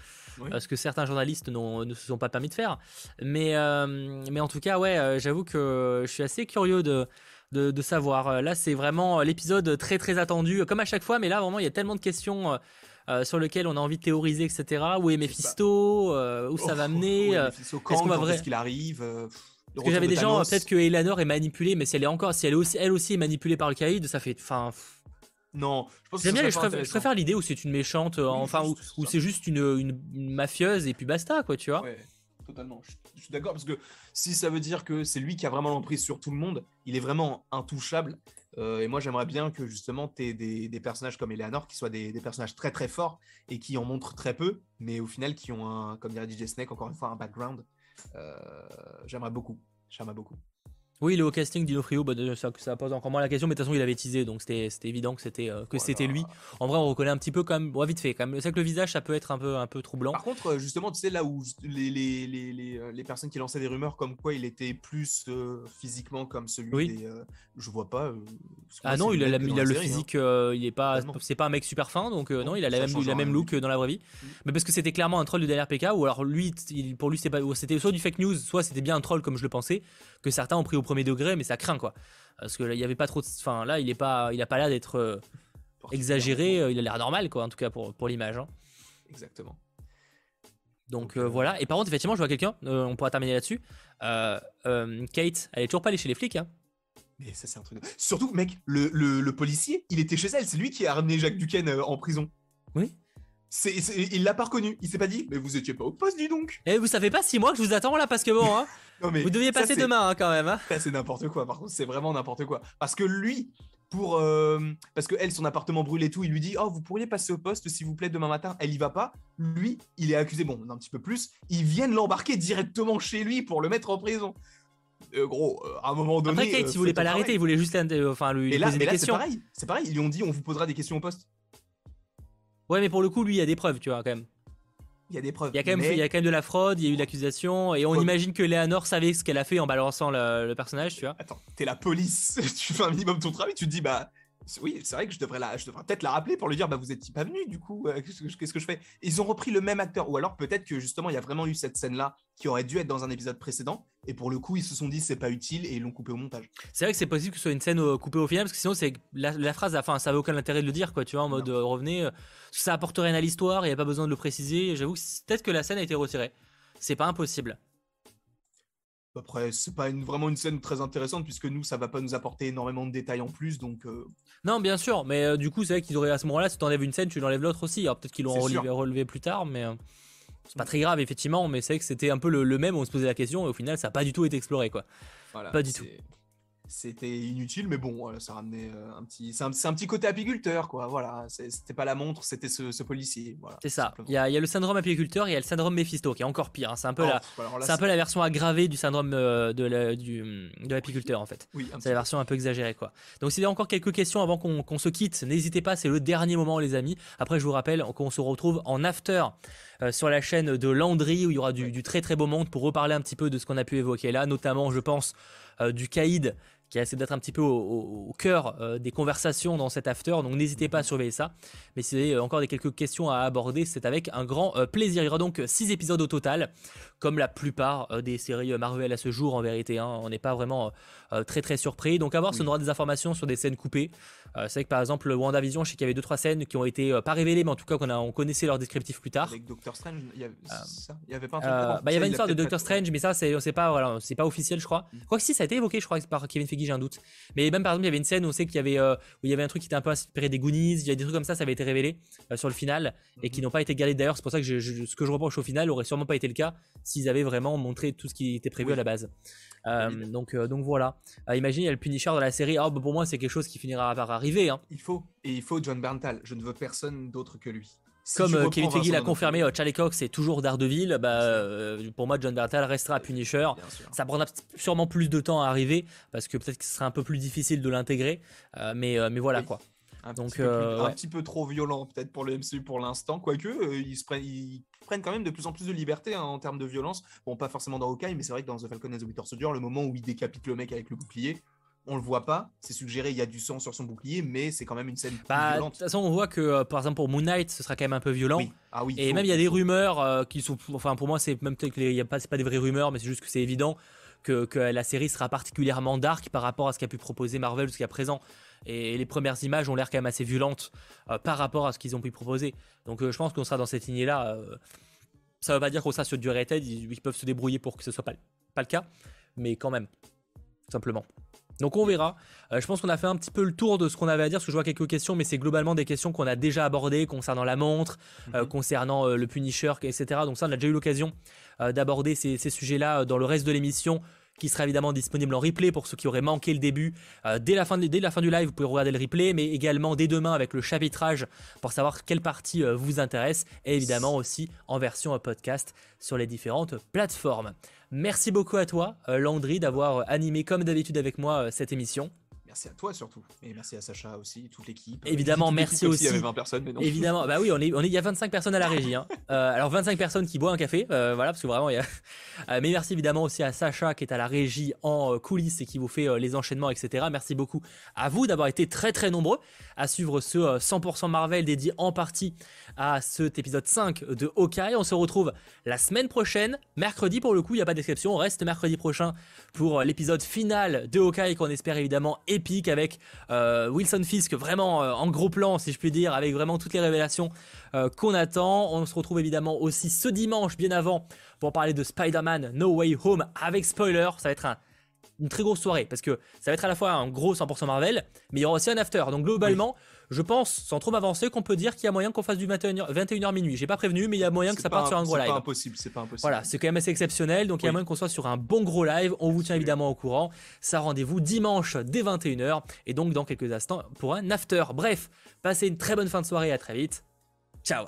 ce que certains journalistes ne se sont pas permis de faire. Mais, euh, mais en tout cas, ouais, euh, j'avoue que je suis assez curieux de, de, savoir. Là, c'est vraiment l'épisode très très attendu, comme à chaque fois, mais là, vraiment, il y a tellement de questions. Euh, sur lesquelles on a envie de théoriser, etc. Où est Mephisto Où ça va oh, mener Est-ce qu'on va vrai... qu'il arrive Parce que j'avais des gens, peut-être que Eleanor est manipulée, mais si elle est encore, si elle, est aussi, elle aussi est manipulée par le Caïd, ça fait. Enfin, non, je pense que bien, je préfère, l'idée où c'est une méchante, euh, enfin, où, c'est juste une, mafieuse et puis basta, quoi, tu vois. Ouais, totalement. Je, suis d'accord parce que si ça veut dire que c'est lui qui a vraiment l'emprise sur tout le monde, il est vraiment intouchable. Euh, et moi, j'aimerais bien que justement, tu aies des, personnages comme Eleanor qui soient des, personnages très très forts et qui en montrent très peu, mais au final qui ont un, comme dirait DJ Snake, encore une fois, un background. Euh, j'aimerais beaucoup. J'aimerais beaucoup. Oui, le haut casting d'Inofrio, bah, ça, ça pose encore moins la question, mais de toute façon, il avait teasé, donc c'était évident que c'était euh, que c'était lui. En vrai, on reconnaît un petit peu quand même, vite fait, quand même. C'est que le visage, ça peut être un peu, un peu troublant. Par contre, euh, justement, tu sais, là où les, les, les, euh, les personnes qui lançaient des rumeurs comme quoi il était plus physiquement comme celui des. je vois pas. ah non, il a, il a le hein. physique, il est pas. C'est pas un mec super fin, donc non, il a la même, il a même look dans la vraie vie. Mm. Mais parce que c'était clairement un troll de DLRPK, ou alors lui, pour lui, c'était soit du fake news, soit c'était bien un troll comme je le pensais, que certains ont pris au premier degré, mais ça craint quoi. Parce que là, il y avait pas trop de. Enfin, là, il est pas, il a pas l'air d'être euh, exagéré. Euh, il a l'air normal quoi, en tout cas pour, pour l'image. Hein. Exactement. Donc euh, voilà. Et par contre, effectivement, je vois quelqu'un. on pourra terminer là-dessus. Kate, elle est toujours pas allée chez les flics. Hein. Mais ça, c'est un truc. Surtout, mec, le, le, le, policier, il était chez elle. C'est lui qui a ramené Jacques Duquesne en prison. Oui il l'a pas reconnu. Il s'est pas dit, mais vous étiez pas au poste, dis donc. Et eh, vous savez pas six mois que je vous attends là parce que bon, hein, vous deviez passer demain hein, quand même. Hein. c'est n'importe quoi. Par contre, c'est vraiment n'importe quoi. Parce que lui, pour euh, parce que elle, son appartement brûle et tout, il lui dit, oh, vous pourriez passer au poste s'il vous plaît demain matin. Elle y va pas. Lui, il est accusé. Bon, un petit peu plus. Ils viennent l'embarquer directement chez lui pour le mettre en prison. Euh, gros, euh, à un moment donné. Après, Kate, il voulait pas l'arrêter, il voulait juste, enfin, lui, poser des questions. C'est pareil. C'est pareil. Ils lui ont dit, on vous posera des questions au poste. Ouais, mais pour le coup, lui, il y a des preuves, tu vois, quand même. Il y a des preuves. Il y a quand même, il y a quand même de la fraude, il y a eu l'accusation, et on imagine que Léanor savait ce qu'elle a fait en balançant le, personnage, tu vois. Attends, t'es la police, tu fais un minimum ton travail, tu te dis, bah, Oui, c'est vrai que je devrais, la, je devrais peut-être la rappeler pour lui dire bah, Vous n'étiez pas venu, du coup, euh, qu'est-ce que je fais? Ils ont repris le même acteur. Ou alors peut-être que justement, il y a vraiment eu cette scène-là qui aurait dû être dans un épisode précédent. Et pour le coup, ils se sont dit C'est pas utile et ils l'ont coupé au montage. C'est vrai que c'est possible que ce soit une scène euh, coupée au final, parce que sinon, c'est la, phrase, enfin, ça avait aucun intérêt de le dire, quoi, tu vois, en mode euh, revenez. ça apporte rien à l'histoire, il n'y a pas besoin de le préciser. J'avoue que peut-être que la scène a été retirée. C'est pas impossible. Après, c'est pas une, vraiment une scène très intéressante puisque nous, ça va pas nous apporter énormément de détails en plus, donc. Euh, non, bien sûr, mais euh, du coup, c'est vrai qu'ils auraient à ce moment-là, si tu enlèves une scène, tu l'enlèves l'autre aussi. Alors peut-être qu'ils l'ont relevé, plus tard, mais euh, c'est pas très grave effectivement. Mais c'est vrai que c'était un peu le, même. On se posait la question et au final, ça a pas du tout été exploré, quoi. Voilà, pas du tout c'était inutile, mais bon, ça ramenait euh, un petit. C'est un, un, petit côté apiculteur, quoi. Voilà, c'était pas la montre, c'était ce, policier. Voilà, c'est ça. Il y, a, le syndrome apiculteur et il y a le syndrome Mephisto qui est encore pire. Hein. C'est un peu, oh, la, c'est un peu la version aggravée du syndrome euh, de, l'apiculteur, en fait. Oui, c'est la version un peu exagérée, quoi. Donc, s'il y a encore quelques questions avant qu'on, se quitte, n'hésitez pas, c'est le dernier moment, les amis. Après, je vous rappelle qu'on se retrouve en after euh, sur la chaîne de Landry où il y aura du, du, très très beau monde pour reparler un petit peu de ce qu'on a pu évoquer là, notamment, je pense, du caïd qui essaie d'être un petit peu au, cœur euh, des conversations dans cet after. Donc n'hésitez pas à surveiller ça. Mais si vous avez encore des quelques questions à aborder, c'est avec un grand euh, plaisir. Il y aura donc 6 épisodes au total, comme la plupart euh, des séries Marvel à ce jour en vérité. Hein. On n'est pas vraiment très très surpris. Donc à voir si on aura des informations sur des scènes coupées. C'est vrai que par exemple WandaVision, je sais qu'il y avait 2-3 scènes qui ont été pas révélées, mais en tout cas qu'on on connaissait leur descriptif plus tard. Avec Doctor Strange, il y avait, pas un truc bah, Il y avait une histoire de Doctor Strange, mais ça c'est pas, voilà, pas officiel je crois. Mm. Quoique si ça a été évoqué je crois par Kevin Feige j'ai un doute. Mais même par exemple, il y avait une scène où on sait qu'il y avait, euh, où il y avait un truc qui était un peu inspiré des Goonies, il y a des trucs comme ça, ça avait été révélé euh, sur le final et qui mhm. n'ont pas été gardés d'ailleurs. C'est pour ça que ce que je reproche au final aurait sûrement pas été le cas s'ils avaient vraiment montré tout ce qui était prévu à la base. Euh, donc, donc voilà. imagine, il y a le Punisher dans la série. Oh, bah, pour moi, c'est quelque chose qui finira par arriver. Hein. Il faut. Et il faut John Berntal. Je ne veux personne d'autre que lui. Comme euh, Kevin Feige l'a confirmé, euh, Charlie Cox est toujours Daredevil. Bah, euh, pour moi, John Bertal restera Punisher. Ça prendra sûrement plus de temps à arriver parce que peut-être que ce sera un peu plus difficile de l'intégrer. mais, mais voilà quoi. Un, Donc, petit un petit peu trop violent peut-être pour le MCU pour l'instant, quoique ils, se prennent, ils prennent quand même de plus en plus de liberté hein, en termes de violence. Bon, pas forcément dans Hawkeye, mais c'est vrai que dans The Falcon and the Winter Soldier, le moment où il décapite le mec avec le bouclier, on le voit pas, c'est suggéré, il y a du sang sur son bouclier, mais c'est quand même une scène bah, violente. De toute façon, on voit que euh, par exemple pour Moon Knight, ce sera quand même un peu violent. Ah oui, et même il y a des rumeurs euh, qui sont, enfin pour moi c'est même peut-être qu'il y a pas, pas des vraies rumeurs, mais c'est juste que c'est évident que, la série sera particulièrement dark par rapport à ce qu'a pu proposer Marvel jusqu'à présent. Et les premières images ont l'air quand même assez violentes euh, par rapport à ce qu'ils ont pu proposer. Donc je pense qu'on sera dans cette lignée-là. ça veut pas dire qu'on sera sur du rated, ils, peuvent se débrouiller pour que ce soit pas, pas le cas, mais quand même, simplement. Donc on verra. Euh, je pense qu'on a fait un petit peu le tour de ce qu'on avait à dire, parce que je vois quelques questions, mais c'est globalement des questions qu'on a déjà abordées concernant la montre, euh, mhm. concernant euh, le Punisher, etc. Donc ça, on a déjà eu l'occasion d'aborder ces, sujets-là dans le reste de l'émission qui sera évidemment disponible en replay pour ceux qui auraient manqué le début. dès, la fin dès la fin du live, vous pouvez regarder le replay, mais également dès demain avec le chapitrage pour savoir quelle partie vous intéresse, et évidemment aussi en version podcast sur les différentes plateformes. Merci beaucoup à toi, euh, Landry, d'avoir euh, animé comme d'habitude avec moi euh, cette émission. Merci à toi surtout. Et merci à Sacha aussi, toute l'équipe. Évidemment, merci aussi. Il y avait 20 personnes, mais non. Évidemment, bah oui, on est, on est, il y a 25 personnes à la régie. Hein. Euh, alors 25 personnes qui boivent un café, euh, voilà, parce que vraiment, il y a. Euh, mais merci évidemment aussi à Sacha qui est à la régie en coulisses et qui vous fait les enchaînements, etc. Merci beaucoup à vous d'avoir été très très nombreux à suivre ce 100% Marvel dédié en partie à cet épisode 5 de Hawkeye. On se retrouve la semaine prochaine, mercredi pour le coup, il n'y a pas d'exception. On reste mercredi prochain pour l'épisode final de Hawkeye qu'on espère évidemment avec euh, Wilson Fisk vraiment euh, en gros plan si je puis dire avec vraiment toutes les révélations euh, qu'on attend. On se retrouve évidemment aussi ce dimanche bien avant pour parler de Spider-Man No Way Home avec spoiler. Ça va être une très grosse soirée parce que ça va être à la fois un gros 100% Marvel mais il y aura aussi un after. Donc globalement je pense, sans trop m'avancer, qu'on peut dire qu'il y a moyen qu'on fasse du 21h, 21h minuit. J'ai pas prévenu, mais il y a moyen que ça parte sur un gros live. C'est pas impossible, c'est pas impossible. Voilà, c'est quand même assez exceptionnel, donc il y a moyen qu'on soit sur un bon gros live. On vous tient évidemment au courant. Ça rendez-vous dimanche dès 21h, et donc dans quelques instants pour un after. Bref, passez une très bonne fin de soirée, à très vite. Ciao